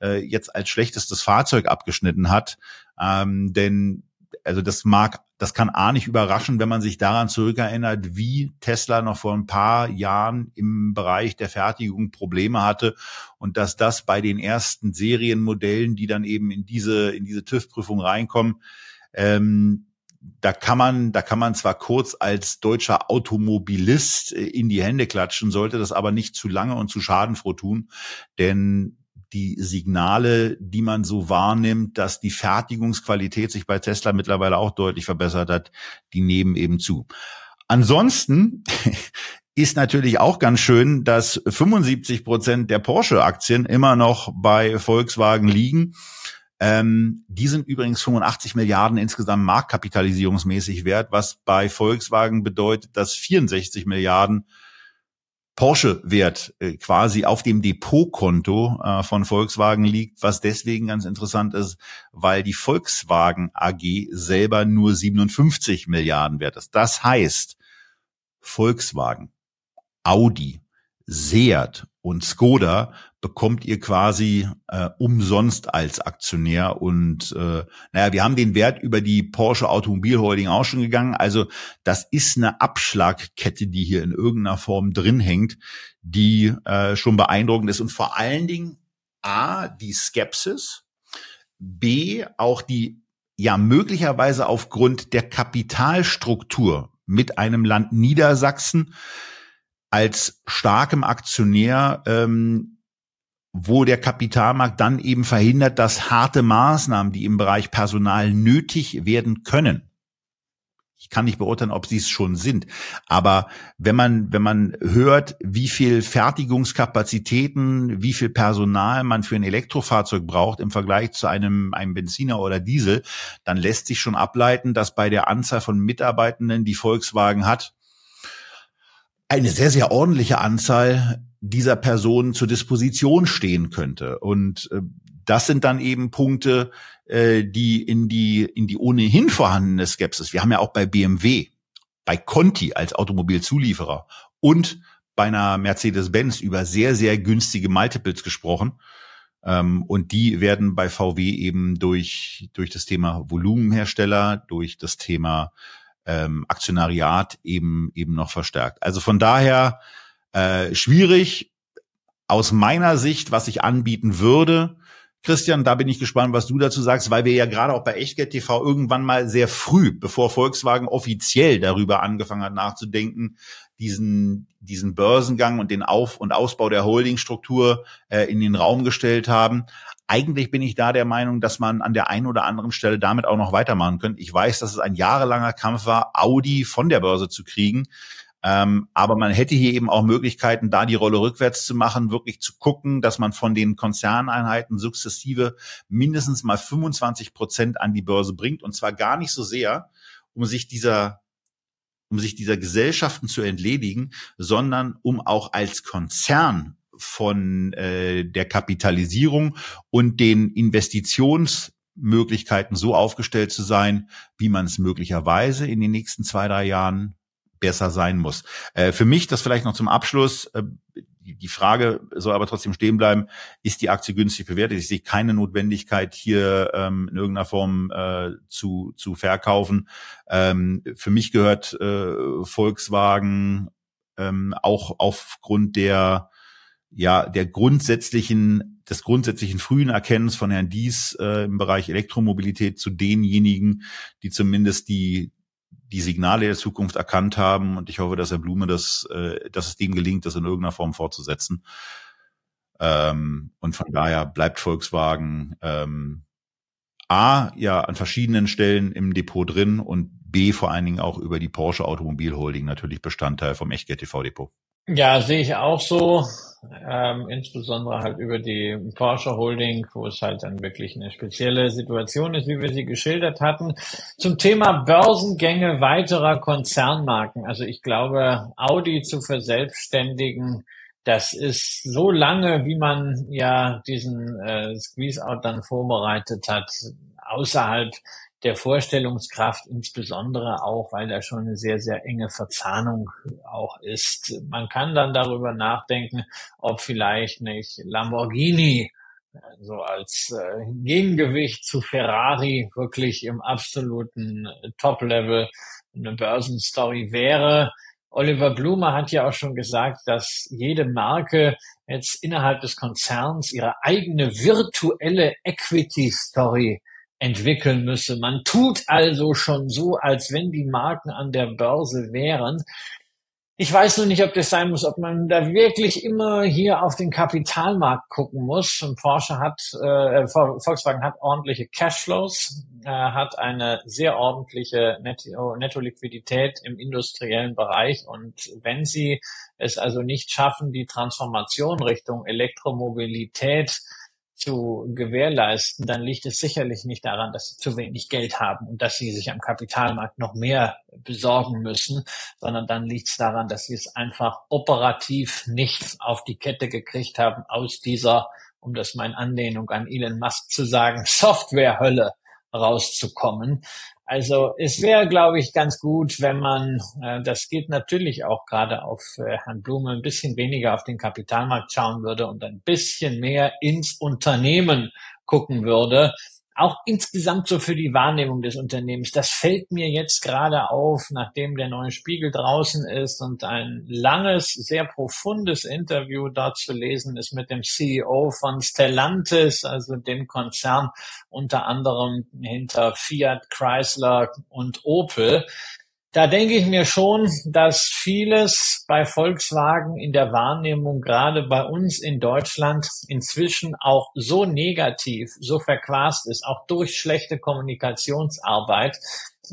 äh, jetzt als schlechtestes Fahrzeug abgeschnitten hat. Ähm, denn also das mag, das kann A nicht überraschen, wenn man sich daran zurückerinnert, wie Tesla noch vor ein paar Jahren im Bereich der Fertigung Probleme hatte und dass das bei den ersten Serienmodellen, die dann eben in diese, in diese TÜV-Prüfung reinkommen, ähm, da kann man, da kann man zwar kurz als deutscher Automobilist äh, in die Hände klatschen, sollte das aber nicht zu lange und zu schadenfroh tun, denn die Signale, die man so wahrnimmt, dass die Fertigungsqualität sich bei Tesla mittlerweile auch deutlich verbessert hat, die nehmen eben zu. Ansonsten ist natürlich auch ganz schön, dass 75 Prozent der Porsche-Aktien immer noch bei Volkswagen liegen. Ähm, die sind übrigens 85 Milliarden insgesamt marktkapitalisierungsmäßig wert, was bei Volkswagen bedeutet, dass 64 Milliarden Porsche-Wert äh, quasi auf dem Depotkonto äh, von Volkswagen liegt, was deswegen ganz interessant ist, weil die Volkswagen AG selber nur 57 Milliarden wert ist. Das heißt, Volkswagen, Audi, Seat und Skoda bekommt ihr quasi äh, umsonst als Aktionär. Und äh, naja, wir haben den Wert über die Porsche Automobilholding auch schon gegangen. Also das ist eine Abschlagkette, die hier in irgendeiner Form drin hängt, die äh, schon beeindruckend ist. Und vor allen Dingen A, die Skepsis, B, auch die ja möglicherweise aufgrund der Kapitalstruktur mit einem Land Niedersachsen als starkem Aktionär ähm, wo der Kapitalmarkt dann eben verhindert, dass harte Maßnahmen, die im Bereich Personal nötig werden können, ich kann nicht beurteilen, ob sie es schon sind. Aber wenn man, wenn man hört, wie viel Fertigungskapazitäten, wie viel Personal man für ein Elektrofahrzeug braucht im Vergleich zu einem, einem Benziner oder Diesel, dann lässt sich schon ableiten, dass bei der Anzahl von Mitarbeitenden, die Volkswagen hat, eine sehr, sehr ordentliche Anzahl dieser Person zur Disposition stehen könnte. Und äh, das sind dann eben Punkte, äh, die in die, in die ohnehin vorhandene Skepsis. Wir haben ja auch bei BMW, bei Conti als Automobilzulieferer und bei einer Mercedes-Benz über sehr, sehr günstige Multiples gesprochen. Ähm, und die werden bei VW eben durch, durch das Thema Volumenhersteller, durch das Thema ähm, Aktionariat eben, eben noch verstärkt. Also von daher, äh, schwierig aus meiner Sicht, was ich anbieten würde. Christian, da bin ich gespannt, was du dazu sagst, weil wir ja gerade auch bei Echtgeld TV irgendwann mal sehr früh, bevor Volkswagen offiziell darüber angefangen hat nachzudenken, diesen, diesen Börsengang und den Auf- und Ausbau der Holdingstruktur äh, in den Raum gestellt haben. Eigentlich bin ich da der Meinung, dass man an der einen oder anderen Stelle damit auch noch weitermachen könnte. Ich weiß, dass es ein jahrelanger Kampf war, Audi von der Börse zu kriegen. Ähm, aber man hätte hier eben auch Möglichkeiten, da die Rolle rückwärts zu machen, wirklich zu gucken, dass man von den Konzerneinheiten sukzessive mindestens mal 25 Prozent an die Börse bringt. Und zwar gar nicht so sehr, um sich dieser um sich dieser Gesellschaften zu entledigen, sondern um auch als Konzern von äh, der Kapitalisierung und den Investitionsmöglichkeiten so aufgestellt zu sein, wie man es möglicherweise in den nächsten zwei, drei Jahren besser sein muss. Äh, für mich, das vielleicht noch zum Abschluss, äh, die Frage soll aber trotzdem stehen bleiben, ist die Aktie günstig bewertet? Ich sehe keine Notwendigkeit, hier ähm, in irgendeiner Form äh, zu, zu verkaufen. Ähm, für mich gehört äh, Volkswagen ähm, auch aufgrund der ja der grundsätzlichen des grundsätzlichen frühen Erkennens von Herrn Dies äh, im Bereich Elektromobilität zu denjenigen, die zumindest die die Signale der Zukunft erkannt haben. Und ich hoffe, dass Herr Blume das, äh, dass es dem gelingt, das in irgendeiner Form fortzusetzen. Ähm, und von daher bleibt Volkswagen ähm, A ja an verschiedenen Stellen im Depot drin und B vor allen Dingen auch über die Porsche Automobil Holding natürlich Bestandteil vom Echtgeld TV Depot. Ja, sehe ich auch so. Ähm, insbesondere halt über die Porsche Holding, wo es halt dann wirklich eine spezielle Situation ist, wie wir sie geschildert hatten. Zum Thema Börsengänge weiterer Konzernmarken. Also ich glaube, Audi zu verselbstständigen, das ist so lange, wie man ja diesen äh, Squeeze-Out dann vorbereitet hat, außerhalb der Vorstellungskraft, insbesondere auch, weil da schon eine sehr, sehr enge Verzahnung auch ist. Man kann dann darüber nachdenken, ob vielleicht nicht Lamborghini äh, so als äh, Gegengewicht zu Ferrari wirklich im absoluten Top-Level eine Börsenstory wäre. Oliver Blume hat ja auch schon gesagt, dass jede Marke jetzt innerhalb des Konzerns ihre eigene virtuelle Equity Story entwickeln müsse. Man tut also schon so, als wenn die Marken an der Börse wären. Ich weiß nur nicht, ob das sein muss, ob man da wirklich immer hier auf den Kapitalmarkt gucken muss. Und Porsche hat, äh, Volkswagen hat ordentliche Cashflows, äh, hat eine sehr ordentliche Netto-Liquidität im industriellen Bereich. Und wenn sie es also nicht schaffen, die Transformation Richtung Elektromobilität zu gewährleisten, dann liegt es sicherlich nicht daran, dass sie zu wenig Geld haben und dass sie sich am Kapitalmarkt noch mehr besorgen müssen, sondern dann liegt es daran, dass sie es einfach operativ nicht auf die Kette gekriegt haben aus dieser, um das mal in Anlehnung an Elon Musk zu sagen, Softwarehölle rauszukommen. Also es wäre, glaube ich, ganz gut, wenn man, äh, das geht natürlich auch gerade auf äh, Herrn Blume, ein bisschen weniger auf den Kapitalmarkt schauen würde und ein bisschen mehr ins Unternehmen gucken würde auch insgesamt so für die Wahrnehmung des Unternehmens. Das fällt mir jetzt gerade auf, nachdem der neue Spiegel draußen ist und ein langes, sehr profundes Interview dort zu lesen ist mit dem CEO von Stellantis, also dem Konzern unter anderem hinter Fiat, Chrysler und Opel. Da denke ich mir schon, dass vieles bei Volkswagen in der Wahrnehmung, gerade bei uns in Deutschland, inzwischen auch so negativ, so verquast ist, auch durch schlechte Kommunikationsarbeit,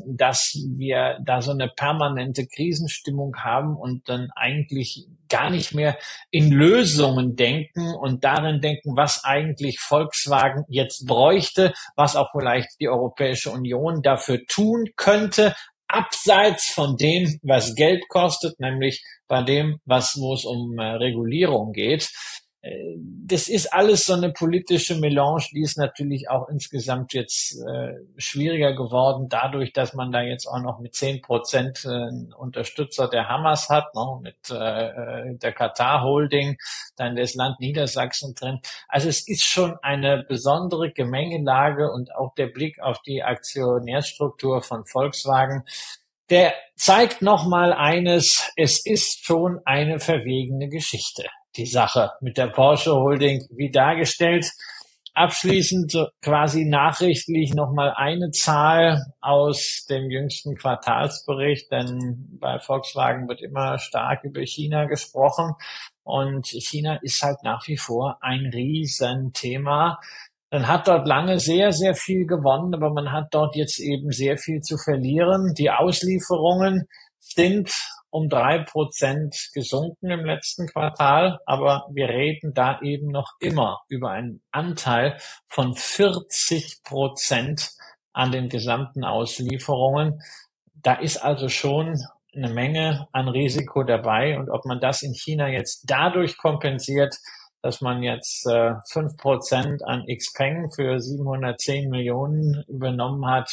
dass wir da so eine permanente Krisenstimmung haben und dann eigentlich gar nicht mehr in Lösungen denken und darin denken, was eigentlich Volkswagen jetzt bräuchte, was auch vielleicht die Europäische Union dafür tun könnte, abseits von dem, was Geld kostet, nämlich bei dem, was, wo es um äh, Regulierung geht. Das ist alles so eine politische Melange, die ist natürlich auch insgesamt jetzt äh, schwieriger geworden, dadurch, dass man da jetzt auch noch mit zehn Prozent äh, Unterstützer der Hamas hat, ne, mit äh, äh, der Katar Holding, dann das Land Niedersachsen drin. Also es ist schon eine besondere Gemengelage und auch der Blick auf die Aktionärstruktur von Volkswagen der zeigt nochmal eines, es ist schon eine verwegene Geschichte die Sache mit der Porsche Holding wie dargestellt. Abschließend quasi nachrichtlich nochmal eine Zahl aus dem jüngsten Quartalsbericht, denn bei Volkswagen wird immer stark über China gesprochen und China ist halt nach wie vor ein Riesenthema. Man hat dort lange sehr, sehr viel gewonnen, aber man hat dort jetzt eben sehr viel zu verlieren. Die Auslieferungen sind um drei Prozent gesunken im letzten Quartal, aber wir reden da eben noch immer über einen Anteil von 40 Prozent an den gesamten Auslieferungen. Da ist also schon eine Menge an Risiko dabei und ob man das in China jetzt dadurch kompensiert, dass man jetzt äh, fünf äh, Prozent an Xpeng für 710 Millionen übernommen hat,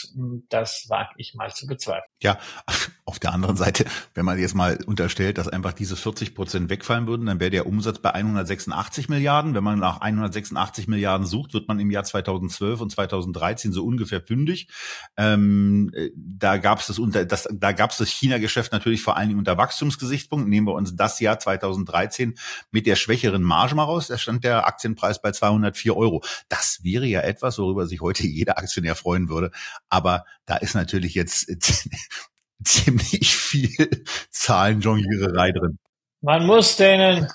das wage ich mal zu bezweifeln. Ja, Auf der anderen Seite, wenn man jetzt mal unterstellt, dass einfach diese 40 Prozent wegfallen würden, dann wäre der Umsatz bei 186 Milliarden. Wenn man nach 186 Milliarden sucht, wird man im Jahr 2012 und 2013 so ungefähr fündig. Ähm, da gab es das das, da das China-Geschäft natürlich vor allen Dingen unter Wachstumsgesichtspunkt. Nehmen wir uns das Jahr 2013 mit der schwächeren Marge mal raus. Da stand der Aktienpreis bei 204 Euro. Das wäre ja etwas, worüber sich heute jeder Aktionär freuen würde. Aber da ist natürlich jetzt ziemlich viel Zahlenjongliererei drin. Man muss denen,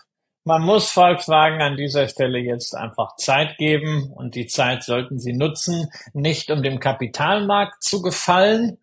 man muss Volkswagen an dieser Stelle jetzt einfach Zeit geben und die Zeit sollten sie nutzen, nicht um dem Kapitalmarkt zu gefallen,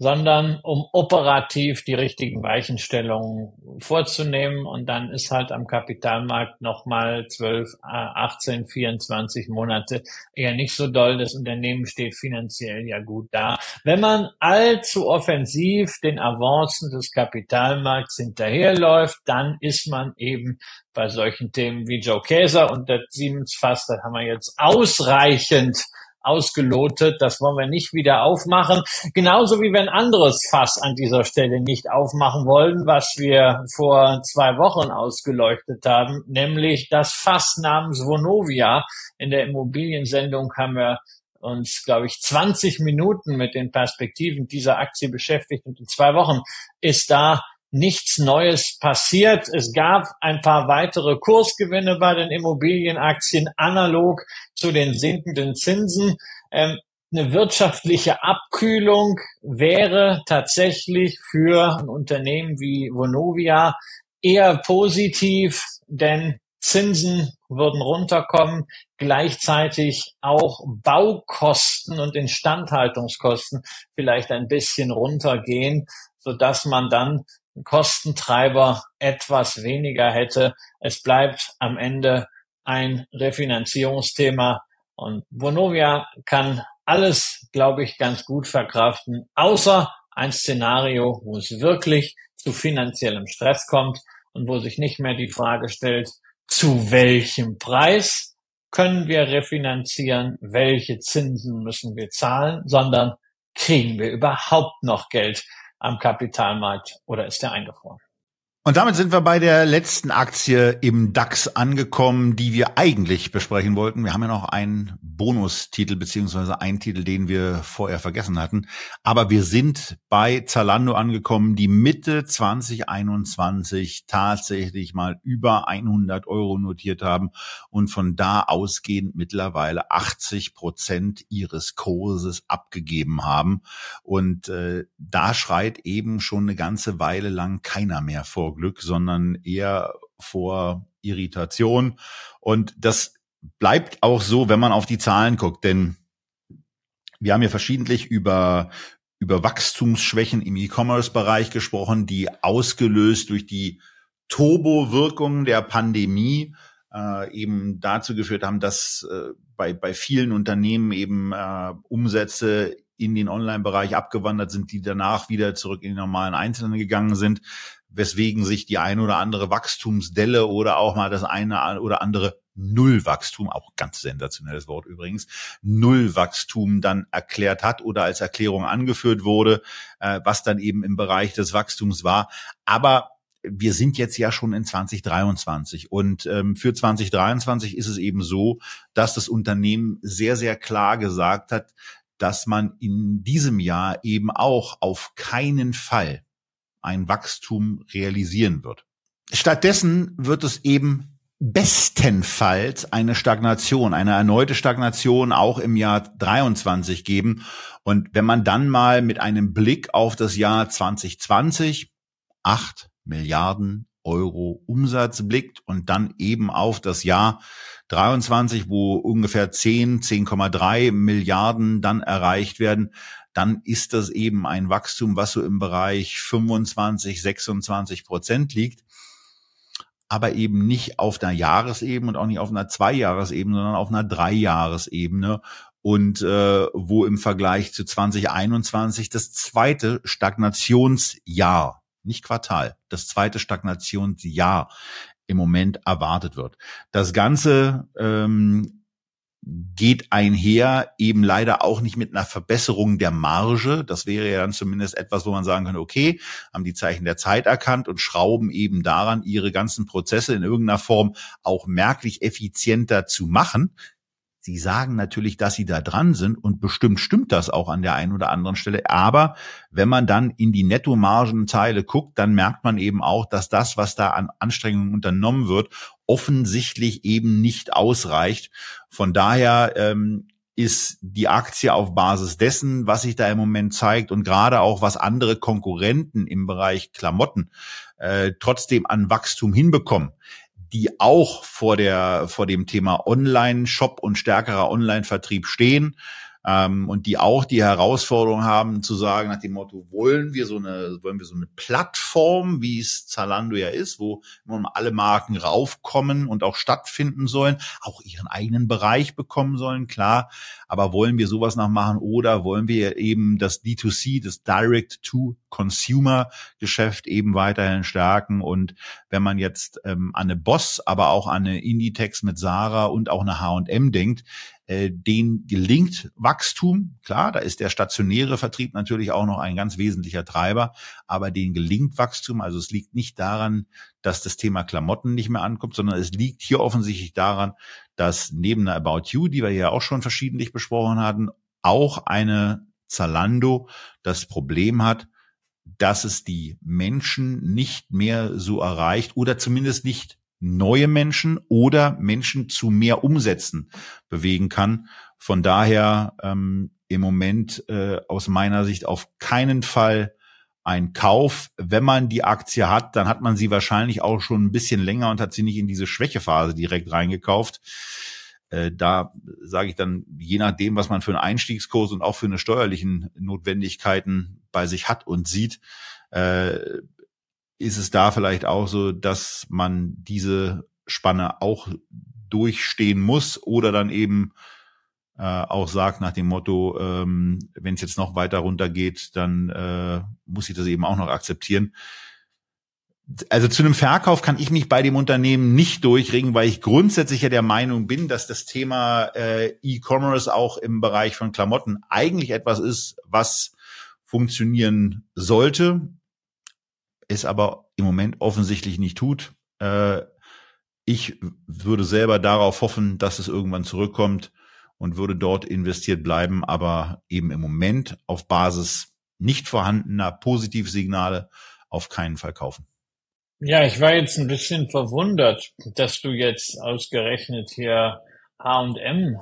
sondern um operativ die richtigen Weichenstellungen vorzunehmen. Und dann ist halt am Kapitalmarkt nochmal 12, 18, 24 Monate eher nicht so doll. Das Unternehmen steht finanziell ja gut da. Wenn man allzu offensiv den Avancen des Kapitalmarkts hinterherläuft, dann ist man eben bei solchen Themen wie Joe Käser und der Siemens Fass, das haben wir jetzt ausreichend ausgelotet. Das wollen wir nicht wieder aufmachen. Genauso wie wir ein anderes Fass an dieser Stelle nicht aufmachen wollen, was wir vor zwei Wochen ausgeleuchtet haben, nämlich das Fass namens Vonovia. In der Immobiliensendung haben wir uns, glaube ich, 20 Minuten mit den Perspektiven dieser Aktie beschäftigt und in zwei Wochen ist da nichts Neues passiert. Es gab ein paar weitere Kursgewinne bei den Immobilienaktien analog zu den sinkenden Zinsen. Ähm, eine wirtschaftliche Abkühlung wäre tatsächlich für ein Unternehmen wie Vonovia eher positiv, denn Zinsen würden runterkommen, gleichzeitig auch Baukosten und Instandhaltungskosten vielleicht ein bisschen runtergehen, so dass man dann Kostentreiber etwas weniger hätte. Es bleibt am Ende ein Refinanzierungsthema und Bonovia kann alles, glaube ich, ganz gut verkraften, außer ein Szenario, wo es wirklich zu finanziellem Stress kommt und wo sich nicht mehr die Frage stellt, zu welchem Preis können wir refinanzieren, welche Zinsen müssen wir zahlen, sondern kriegen wir überhaupt noch Geld am Kapitalmarkt oder ist der eingefroren? Und damit sind wir bei der letzten Aktie im DAX angekommen, die wir eigentlich besprechen wollten. Wir haben ja noch einen Bonustitel beziehungsweise einen Titel, den wir vorher vergessen hatten. Aber wir sind bei Zalando angekommen, die Mitte 2021 tatsächlich mal über 100 Euro notiert haben und von da ausgehend mittlerweile 80 Prozent ihres Kurses abgegeben haben. Und äh, da schreit eben schon eine ganze Weile lang keiner mehr vor vor Glück, sondern eher vor Irritation. Und das bleibt auch so, wenn man auf die Zahlen guckt, denn wir haben ja verschiedentlich über über Wachstumsschwächen im E-Commerce-Bereich gesprochen, die ausgelöst durch die Turbo-Wirkung der Pandemie äh, eben dazu geführt haben, dass äh, bei, bei vielen Unternehmen eben äh, Umsätze in den Online-Bereich abgewandert sind, die danach wieder zurück in den normalen Einzelnen gegangen sind weswegen sich die eine oder andere Wachstumsdelle oder auch mal das eine oder andere Nullwachstum, auch ganz sensationelles Wort übrigens, Nullwachstum dann erklärt hat oder als Erklärung angeführt wurde, äh, was dann eben im Bereich des Wachstums war. Aber wir sind jetzt ja schon in 2023 und ähm, für 2023 ist es eben so, dass das Unternehmen sehr, sehr klar gesagt hat, dass man in diesem Jahr eben auch auf keinen Fall ein Wachstum realisieren wird. Stattdessen wird es eben bestenfalls eine Stagnation, eine erneute Stagnation auch im Jahr 23 geben. Und wenn man dann mal mit einem Blick auf das Jahr 2020, acht Milliarden Euro Umsatz blickt und dann eben auf das Jahr 23, wo ungefähr 10, 10,3 Milliarden dann erreicht werden, dann ist das eben ein Wachstum, was so im Bereich 25, 26 Prozent liegt aber eben nicht auf einer Jahresebene und auch nicht auf einer Zweijahresebene, sondern auf einer Dreijahresebene und äh, wo im Vergleich zu 2021 das zweite Stagnationsjahr, nicht Quartal, das zweite Stagnationsjahr im Moment erwartet wird. Das Ganze ähm, geht einher eben leider auch nicht mit einer Verbesserung der Marge. Das wäre ja dann zumindest etwas, wo man sagen könnte, okay, haben die Zeichen der Zeit erkannt und schrauben eben daran, ihre ganzen Prozesse in irgendeiner Form auch merklich effizienter zu machen. Sie sagen natürlich, dass sie da dran sind und bestimmt stimmt das auch an der einen oder anderen Stelle. Aber wenn man dann in die Nettomargenteile guckt, dann merkt man eben auch, dass das, was da an Anstrengungen unternommen wird, offensichtlich eben nicht ausreicht. Von daher ähm, ist die Aktie auf Basis dessen, was sich da im Moment zeigt und gerade auch was andere Konkurrenten im Bereich Klamotten äh, trotzdem an Wachstum hinbekommen, die auch vor der vor dem Thema Online-Shop und stärkerer Online-Vertrieb stehen ähm, und die auch die Herausforderung haben zu sagen nach dem Motto wollen wir so eine wollen wir so eine Plattform wie es Zalando ja ist wo alle Marken raufkommen und auch stattfinden sollen auch ihren eigenen Bereich bekommen sollen klar. Aber wollen wir sowas noch machen oder wollen wir eben das D2C das Direct to Consumer Geschäft eben weiterhin stärken? Und wenn man jetzt ähm, an eine Boss aber auch an eine Inditex mit Sarah und auch eine H&M denkt äh, den gelingt Wachstum. Klar, da ist der stationäre Vertrieb natürlich auch noch ein ganz wesentlicher Treiber, aber den gelingt Wachstum. Also es liegt nicht daran, dass das Thema Klamotten nicht mehr ankommt, sondern es liegt hier offensichtlich daran, dass neben einer About You, die wir ja auch schon verschiedentlich besprochen hatten, auch eine Zalando das Problem hat, dass es die Menschen nicht mehr so erreicht oder zumindest nicht neue Menschen oder Menschen zu mehr Umsätzen bewegen kann. Von daher ähm, im Moment äh, aus meiner Sicht auf keinen Fall ein Kauf. Wenn man die Aktie hat, dann hat man sie wahrscheinlich auch schon ein bisschen länger und hat sie nicht in diese Schwächephase direkt reingekauft. Äh, da sage ich dann, je nachdem, was man für einen Einstiegskurs und auch für eine steuerlichen Notwendigkeiten bei sich hat und sieht, äh, ist es da vielleicht auch so, dass man diese Spanne auch durchstehen muss oder dann eben äh, auch sagt nach dem Motto, ähm, wenn es jetzt noch weiter runtergeht, dann äh, muss ich das eben auch noch akzeptieren. Also zu einem Verkauf kann ich mich bei dem Unternehmen nicht durchringen, weil ich grundsätzlich ja der Meinung bin, dass das Thema äh, E-Commerce auch im Bereich von Klamotten eigentlich etwas ist, was funktionieren sollte es aber im Moment offensichtlich nicht tut. Äh, ich würde selber darauf hoffen, dass es irgendwann zurückkommt und würde dort investiert bleiben, aber eben im Moment auf Basis nicht vorhandener Positivsignale auf keinen Fall kaufen. Ja, ich war jetzt ein bisschen verwundert, dass du jetzt ausgerechnet hier H&M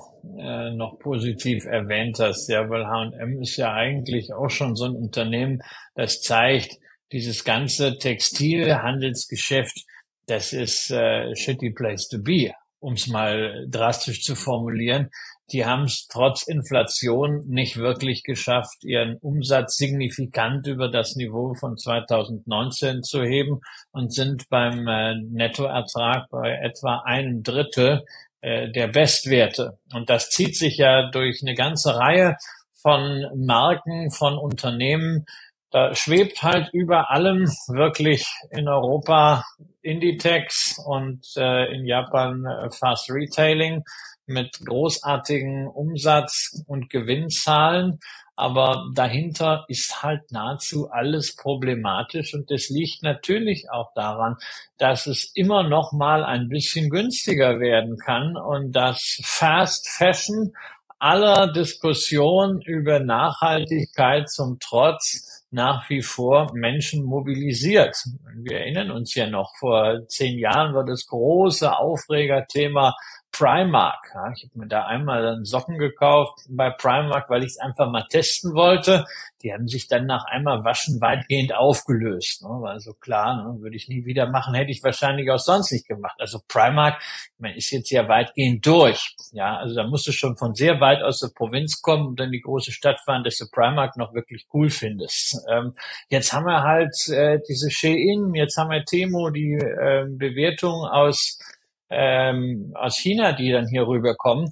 noch positiv erwähnt hast, ja, weil H&M ist ja eigentlich auch schon so ein Unternehmen, das zeigt, dieses ganze Textilhandelsgeschäft, das ist äh, shitty place to be, um es mal drastisch zu formulieren. Die haben es trotz Inflation nicht wirklich geschafft, ihren Umsatz signifikant über das Niveau von 2019 zu heben und sind beim äh, Nettoertrag bei etwa einem Drittel äh, der Bestwerte. Und das zieht sich ja durch eine ganze Reihe von Marken, von Unternehmen, da schwebt halt über allem wirklich in Europa Inditex und äh, in Japan äh, Fast Retailing mit großartigen Umsatz- und Gewinnzahlen. Aber dahinter ist halt nahezu alles problematisch und das liegt natürlich auch daran, dass es immer noch mal ein bisschen günstiger werden kann und dass Fast Fashion aller Diskussion über Nachhaltigkeit zum Trotz nach wie vor Menschen mobilisiert. Wir erinnern uns ja noch, vor zehn Jahren war das große Aufregerthema Primark. Ja, ich habe mir da einmal dann Socken gekauft bei Primark, weil ich es einfach mal testen wollte. Die haben sich dann nach einmal Waschen weitgehend aufgelöst. Ne? War so klar, ne? würde ich nie wieder machen, hätte ich wahrscheinlich auch sonst nicht gemacht. Also Primark, man ist jetzt ja weitgehend durch. Ja, also da musst du schon von sehr weit aus der Provinz kommen und dann die große Stadt fahren, dass du Primark noch wirklich cool findest. Ähm, jetzt haben wir halt äh, diese Shein, jetzt haben wir Temo, die äh, Bewertung aus ähm, aus China, die dann hier rüberkommen.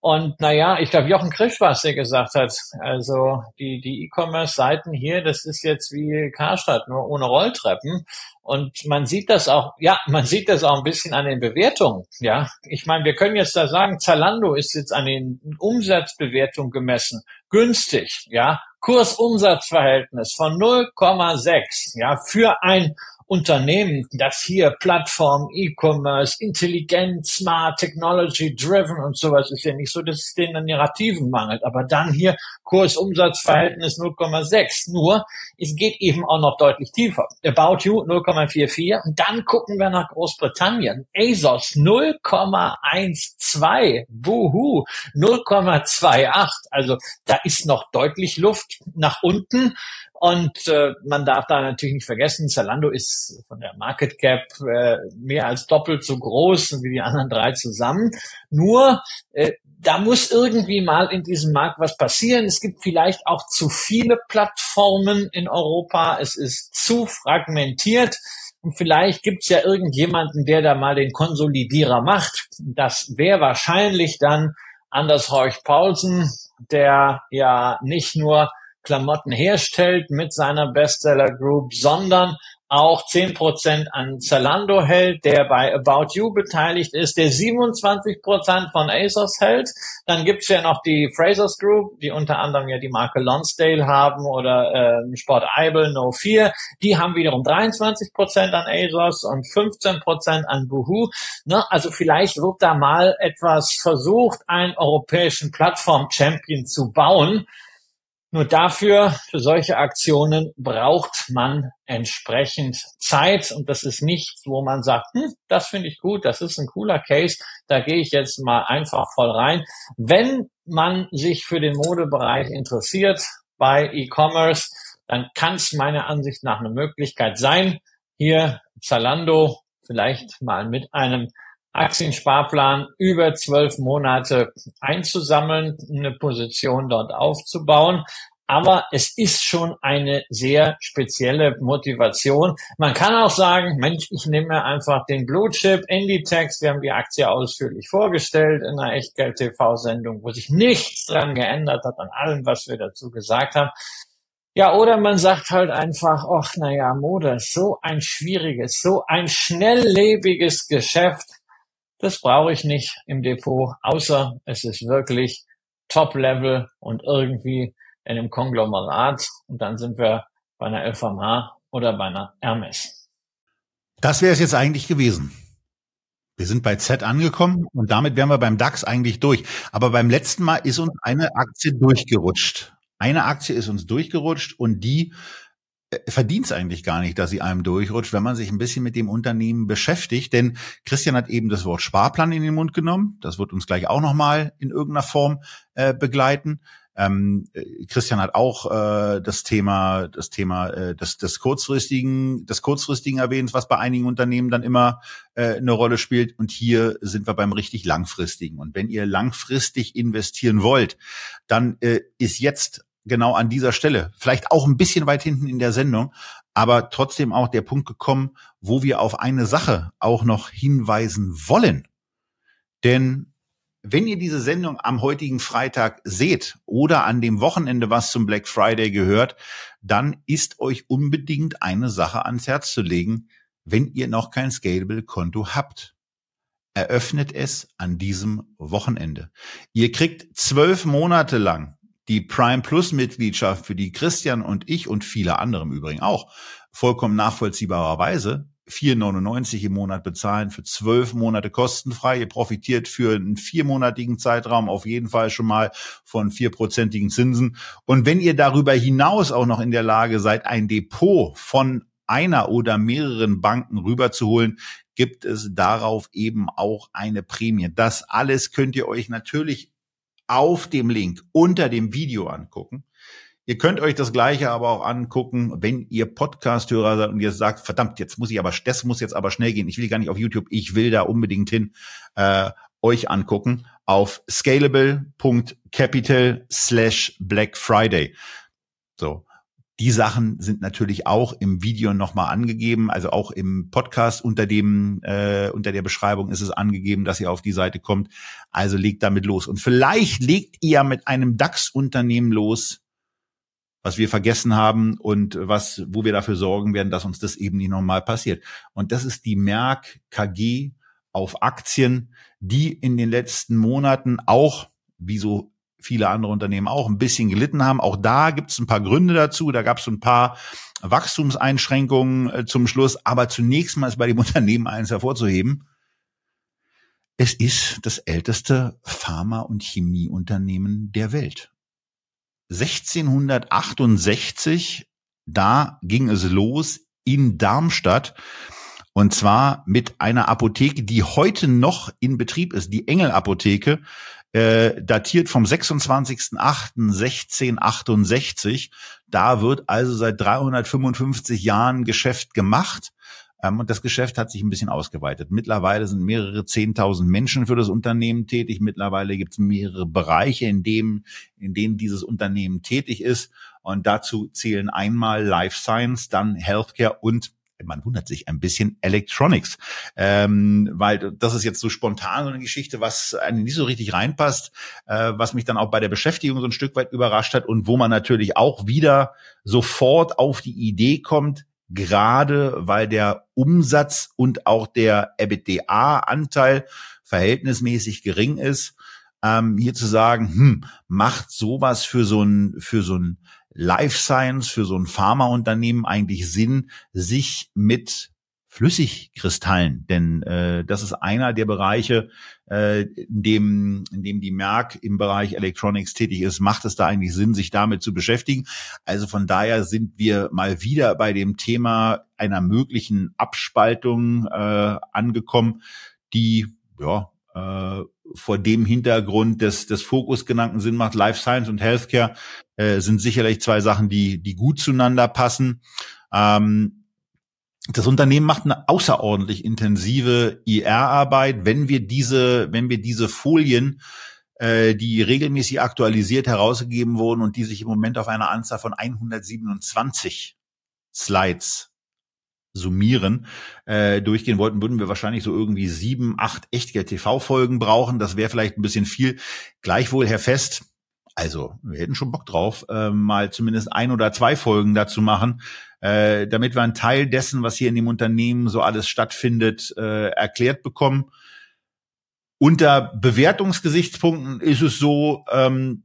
Und naja, ich glaube, Jochen Krisch war es, der gesagt hat, also die die E-Commerce-Seiten hier, das ist jetzt wie Karstadt, nur ohne Rolltreppen. Und man sieht das auch, ja, man sieht das auch ein bisschen an den Bewertungen. Ja, ich meine, wir können jetzt da sagen, Zalando ist jetzt an den Umsatzbewertungen gemessen günstig. Ja, Kurs-Umsatz-Verhältnis von 0,6. Ja, für ein Unternehmen, das hier Plattform, E-Commerce, intelligent, smart, technology driven und sowas ist ja nicht so, dass es denen an Narrativen mangelt. Aber dann hier Kurs-Umsatz-Verhältnis 0,6. Nur, es geht eben auch noch deutlich tiefer. About You 0,44. Und dann gucken wir nach Großbritannien. ASOS 0,12. Buhu 0,28. Also da ist noch deutlich Luft nach unten. Und äh, man darf da natürlich nicht vergessen, Zalando ist von der Market Cap äh, mehr als doppelt so groß wie die anderen drei zusammen. Nur äh, da muss irgendwie mal in diesem Markt was passieren. Es gibt vielleicht auch zu viele Plattformen in Europa. Es ist zu fragmentiert. Und vielleicht gibt's ja irgendjemanden, der da mal den Konsolidierer macht. Das wäre wahrscheinlich dann Anders Horch Paulsen, der ja nicht nur Klamotten herstellt mit seiner Bestseller Group, sondern auch 10% an Zalando hält, der bei About You beteiligt ist, der 27% von ASOS hält. Dann gibt's ja noch die Frasers Group, die unter anderem ja die Marke Lonsdale haben oder äh, Sport Eibel No 4. Die haben wiederum 23% an ASOS und 15% an Boohoo. Ne? Also vielleicht wird da mal etwas versucht, einen europäischen Plattform-Champion zu bauen nur dafür, für solche Aktionen braucht man entsprechend Zeit und das ist nichts, wo man sagt, hm, das finde ich gut, das ist ein cooler Case, da gehe ich jetzt mal einfach voll rein. Wenn man sich für den Modebereich interessiert bei E-Commerce, dann kann es meiner Ansicht nach eine Möglichkeit sein, hier Zalando vielleicht mal mit einem Aktiensparplan über zwölf Monate einzusammeln, eine Position dort aufzubauen. Aber es ist schon eine sehr spezielle Motivation. Man kann auch sagen, Mensch, ich nehme einfach den Blue Chip Inditex. Wir haben die Aktie ausführlich vorgestellt in einer Echtgeld TV-Sendung, wo sich nichts dran geändert hat an allem, was wir dazu gesagt haben. Ja, oder man sagt halt einfach, ach, naja, Mode ist so ein schwieriges, so ein schnelllebiges Geschäft. Das brauche ich nicht im Depot, außer es ist wirklich Top-Level und irgendwie in einem Konglomerat. Und dann sind wir bei einer LVMH oder bei einer Hermes. Das wäre es jetzt eigentlich gewesen. Wir sind bei Z angekommen und damit wären wir beim DAX eigentlich durch. Aber beim letzten Mal ist uns eine Aktie durchgerutscht. Eine Aktie ist uns durchgerutscht und die verdient es eigentlich gar nicht, dass sie einem durchrutscht, wenn man sich ein bisschen mit dem Unternehmen beschäftigt. Denn Christian hat eben das Wort Sparplan in den Mund genommen. Das wird uns gleich auch nochmal in irgendeiner Form äh, begleiten. Ähm, äh, Christian hat auch äh, das Thema, das Thema äh, des, des kurzfristigen, des kurzfristigen erwähnt, was bei einigen Unternehmen dann immer äh, eine Rolle spielt. Und hier sind wir beim richtig langfristigen. Und wenn ihr langfristig investieren wollt, dann äh, ist jetzt genau an dieser Stelle, vielleicht auch ein bisschen weit hinten in der Sendung, aber trotzdem auch der Punkt gekommen, wo wir auf eine Sache auch noch hinweisen wollen. Denn wenn ihr diese Sendung am heutigen Freitag seht oder an dem Wochenende, was zum Black Friday gehört, dann ist euch unbedingt eine Sache ans Herz zu legen, wenn ihr noch kein Scalable-Konto habt. Eröffnet es an diesem Wochenende. Ihr kriegt zwölf Monate lang die Prime Plus Mitgliedschaft, für die Christian und ich und viele andere im Übrigen auch vollkommen nachvollziehbarerweise 4,99 im Monat bezahlen, für zwölf Monate kostenfrei. Ihr profitiert für einen viermonatigen Zeitraum auf jeden Fall schon mal von vierprozentigen Zinsen. Und wenn ihr darüber hinaus auch noch in der Lage seid, ein Depot von einer oder mehreren Banken rüberzuholen, gibt es darauf eben auch eine Prämie. Das alles könnt ihr euch natürlich auf dem Link unter dem Video angucken. Ihr könnt euch das Gleiche aber auch angucken, wenn ihr Podcast-Hörer seid und ihr sagt, verdammt, jetzt muss ich aber, das muss jetzt aber schnell gehen. Ich will gar nicht auf YouTube, ich will da unbedingt hin, äh, euch angucken auf scalable.capital slash Black Friday. So. Die Sachen sind natürlich auch im Video nochmal angegeben, also auch im Podcast unter dem äh, unter der Beschreibung ist es angegeben, dass ihr auf die Seite kommt. Also legt damit los und vielleicht legt ihr mit einem DAX-Unternehmen los, was wir vergessen haben und was wo wir dafür sorgen werden, dass uns das eben nicht nochmal passiert. Und das ist die Merck KG auf Aktien, die in den letzten Monaten auch wie so viele andere Unternehmen auch ein bisschen gelitten haben. Auch da gibt es ein paar Gründe dazu. Da gab es ein paar Wachstumseinschränkungen äh, zum Schluss. Aber zunächst mal ist bei dem Unternehmen eines hervorzuheben. Es ist das älteste Pharma- und Chemieunternehmen der Welt. 1668, da ging es los in Darmstadt. Und zwar mit einer Apotheke, die heute noch in Betrieb ist, die Engel-Apotheke äh, datiert vom 26.08.1668. Da wird also seit 355 Jahren Geschäft gemacht. Ähm, und das Geschäft hat sich ein bisschen ausgeweitet. Mittlerweile sind mehrere Zehntausend Menschen für das Unternehmen tätig. Mittlerweile gibt es mehrere Bereiche, in, dem, in denen dieses Unternehmen tätig ist. Und dazu zählen einmal Life Science, dann Healthcare und man wundert sich ein bisschen Electronics, ähm, weil das ist jetzt so spontan so eine Geschichte, was einem nicht so richtig reinpasst, äh, was mich dann auch bei der Beschäftigung so ein Stück weit überrascht hat und wo man natürlich auch wieder sofort auf die Idee kommt, gerade weil der Umsatz und auch der EBITDA-Anteil verhältnismäßig gering ist, ähm, hier zu sagen, hm, macht sowas für so ein für so ein Life Science, für so ein Pharmaunternehmen eigentlich Sinn, sich mit Flüssigkristallen, denn äh, das ist einer der Bereiche, äh, in dem in dem die Merck im Bereich Electronics tätig ist, macht es da eigentlich Sinn, sich damit zu beschäftigen. Also von daher sind wir mal wieder bei dem Thema einer möglichen Abspaltung äh, angekommen, die ja äh, vor dem Hintergrund des, des Fokus genannten Sinn macht. Life Science und Healthcare äh, sind sicherlich zwei Sachen, die, die gut zueinander passen. Ähm, das Unternehmen macht eine außerordentlich intensive IR-Arbeit. Wenn wir diese, wenn wir diese Folien, äh, die regelmäßig aktualisiert herausgegeben wurden und die sich im Moment auf einer Anzahl von 127 Slides summieren, äh, durchgehen wollten, würden wir wahrscheinlich so irgendwie sieben, acht Echtgeld-TV-Folgen brauchen. Das wäre vielleicht ein bisschen viel. Gleichwohl, Herr Fest, also wir hätten schon Bock drauf, äh, mal zumindest ein oder zwei Folgen dazu machen, äh, damit wir einen Teil dessen, was hier in dem Unternehmen so alles stattfindet, äh, erklärt bekommen. Unter Bewertungsgesichtspunkten ist es so, ähm,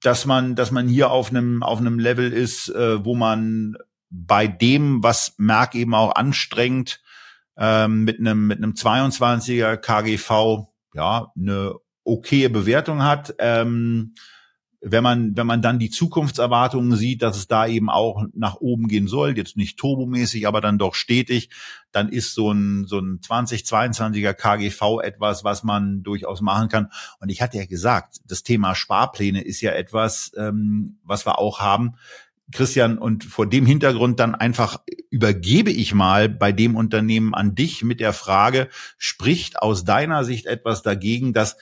dass man, dass man hier auf einem auf einem Level ist, äh, wo man bei dem, was Merck eben auch anstrengt, ähm, mit einem mit einem 22er KGV ja eine okaye Bewertung hat. Ähm, wenn man, wenn man dann die Zukunftserwartungen sieht, dass es da eben auch nach oben gehen soll, jetzt nicht turbomäßig, aber dann doch stetig, dann ist so ein, so ein 2022er KGV etwas, was man durchaus machen kann. Und ich hatte ja gesagt, das Thema Sparpläne ist ja etwas, ähm, was wir auch haben. Christian, und vor dem Hintergrund dann einfach übergebe ich mal bei dem Unternehmen an dich mit der Frage, spricht aus deiner Sicht etwas dagegen, dass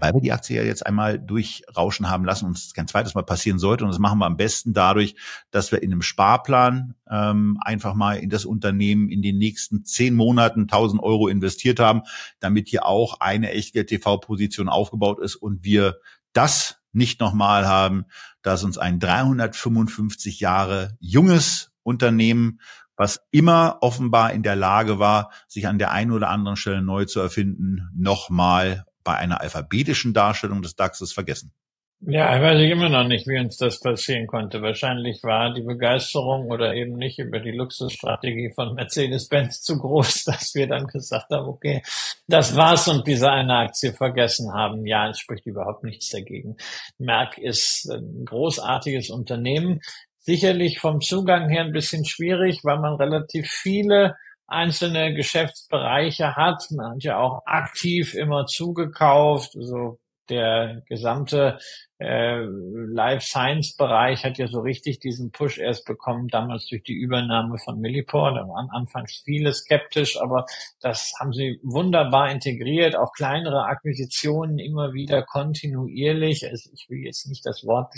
weil wir die Aktie ja jetzt einmal durchrauschen haben lassen und es kein zweites Mal passieren sollte. Und das machen wir am besten dadurch, dass wir in einem Sparplan ähm, einfach mal in das Unternehmen in den nächsten zehn Monaten 1000 Euro investiert haben, damit hier auch eine Echtgeld-TV-Position aufgebaut ist und wir das nicht nochmal haben, dass uns ein 355 Jahre junges Unternehmen, was immer offenbar in der Lage war, sich an der einen oder anderen Stelle neu zu erfinden, nochmal bei einer alphabetischen Darstellung des DAXes vergessen. Ja, weiß ich immer noch nicht, wie uns das passieren konnte. Wahrscheinlich war die Begeisterung oder eben nicht über die Luxusstrategie von Mercedes-Benz zu groß, dass wir dann gesagt haben, okay, das war's und diese eine Aktie vergessen haben. Ja, es spricht überhaupt nichts dagegen. Merck ist ein großartiges Unternehmen. Sicherlich vom Zugang her ein bisschen schwierig, weil man relativ viele einzelne Geschäftsbereiche hat. Man hat ja auch aktiv immer zugekauft. Also der gesamte äh, Life Science Bereich hat ja so richtig diesen Push erst bekommen, damals durch die Übernahme von Millipore. Da waren anfangs viele skeptisch, aber das haben sie wunderbar integriert. Auch kleinere Akquisitionen immer wieder kontinuierlich. Also ich will jetzt nicht das Wort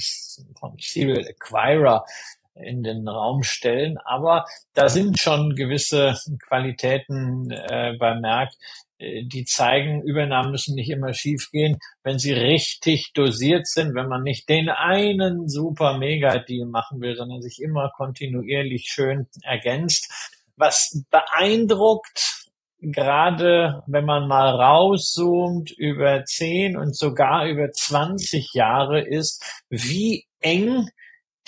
von Serial Acquirer in den Raum stellen. Aber da sind schon gewisse Qualitäten äh, beim Merck, äh, die zeigen, Übernahmen müssen nicht immer schiefgehen, wenn sie richtig dosiert sind, wenn man nicht den einen super Mega-Deal machen will, sondern sich immer kontinuierlich schön ergänzt. Was beeindruckt, gerade wenn man mal rauszoomt über 10 und sogar über 20 Jahre ist, wie eng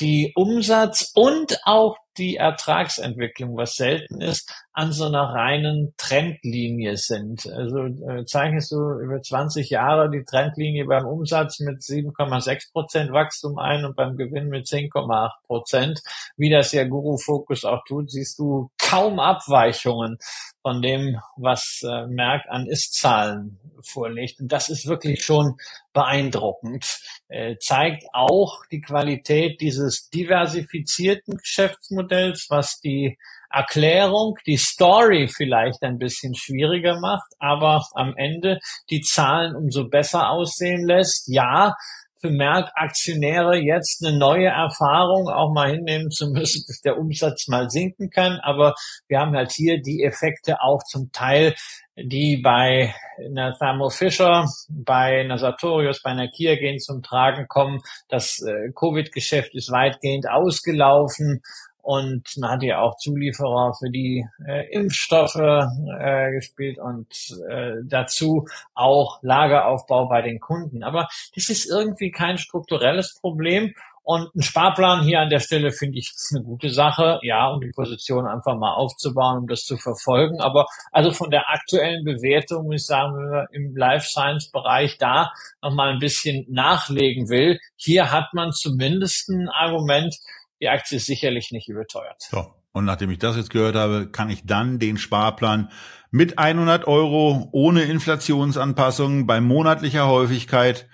die Umsatz- und auch die Ertragsentwicklung, was selten ist, an so einer reinen Trendlinie sind. Also äh, zeichnest du über 20 Jahre die Trendlinie beim Umsatz mit 7,6 Prozent Wachstum ein und beim Gewinn mit 10,8 Prozent, wie das ja Guru Focus auch tut, siehst du kaum Abweichungen von dem, was äh, Merck an Ist-Zahlen vorlegt. Und das ist wirklich schon beeindruckend. Äh, zeigt auch die Qualität dieses diversifizierten Geschäftsmodells, was die Erklärung, die Story vielleicht ein bisschen schwieriger macht, aber am Ende die Zahlen umso besser aussehen lässt. Ja, für Merck-Aktionäre jetzt eine neue Erfahrung auch mal hinnehmen zu müssen, dass der Umsatz mal sinken kann. Aber wir haben halt hier die Effekte auch zum Teil, die bei einer Thermo Fisher, bei einer Sartorius, bei einer Kia gehen zum Tragen kommen. Das äh, Covid-Geschäft ist weitgehend ausgelaufen. Und man hat ja auch Zulieferer für die äh, Impfstoffe äh, gespielt und äh, dazu auch Lageraufbau bei den Kunden. Aber das ist irgendwie kein strukturelles Problem. Und ein Sparplan hier an der Stelle finde ich eine gute Sache, ja, um die Position einfach mal aufzubauen, um das zu verfolgen. Aber also von der aktuellen Bewertung muss ich sagen, wenn man im Life Science Bereich da noch mal ein bisschen nachlegen will, hier hat man zumindest ein Argument, die Aktie ist sicherlich nicht überteuert. So. Und nachdem ich das jetzt gehört habe, kann ich dann den Sparplan mit 100 Euro ohne Inflationsanpassung bei monatlicher Häufigkeit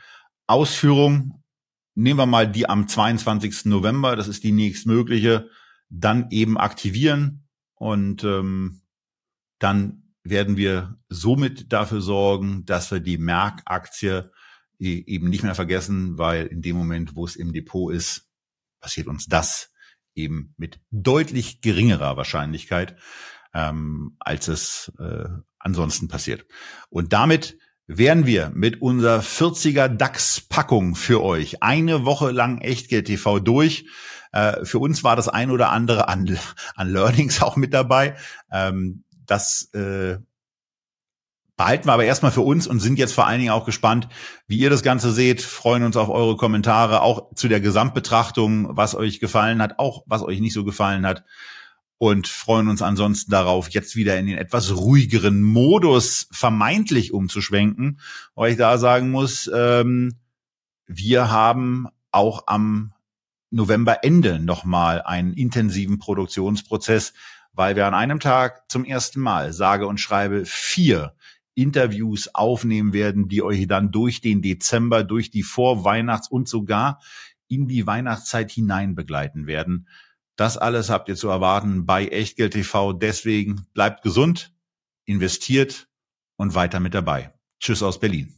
Ausführung, nehmen wir mal die am 22. November, das ist die nächstmögliche, dann eben aktivieren und ähm, dann werden wir somit dafür sorgen, dass wir die Merck-Aktie eben nicht mehr vergessen, weil in dem Moment, wo es im Depot ist, passiert uns das eben mit deutlich geringerer Wahrscheinlichkeit, ähm, als es äh, ansonsten passiert. Und damit wären wir mit unserer 40er DAX-Packung für euch eine Woche lang Echtgeld TV durch. Äh, für uns war das ein oder andere an, an Learnings auch mit dabei. Ähm, das äh, behalten wir aber erstmal für uns und sind jetzt vor allen Dingen auch gespannt, wie ihr das Ganze seht, freuen uns auf eure Kommentare, auch zu der Gesamtbetrachtung, was euch gefallen hat, auch was euch nicht so gefallen hat. Und freuen uns ansonsten darauf, jetzt wieder in den etwas ruhigeren Modus vermeintlich umzuschwenken, weil ich da sagen muss, ähm, wir haben auch am Novemberende nochmal einen intensiven Produktionsprozess, weil wir an einem Tag zum ersten Mal sage und schreibe vier Interviews aufnehmen werden, die euch dann durch den Dezember, durch die Vorweihnachts- und sogar in die Weihnachtszeit hinein begleiten werden. Das alles habt ihr zu erwarten bei Echtgeld TV. Deswegen bleibt gesund, investiert und weiter mit dabei. Tschüss aus Berlin.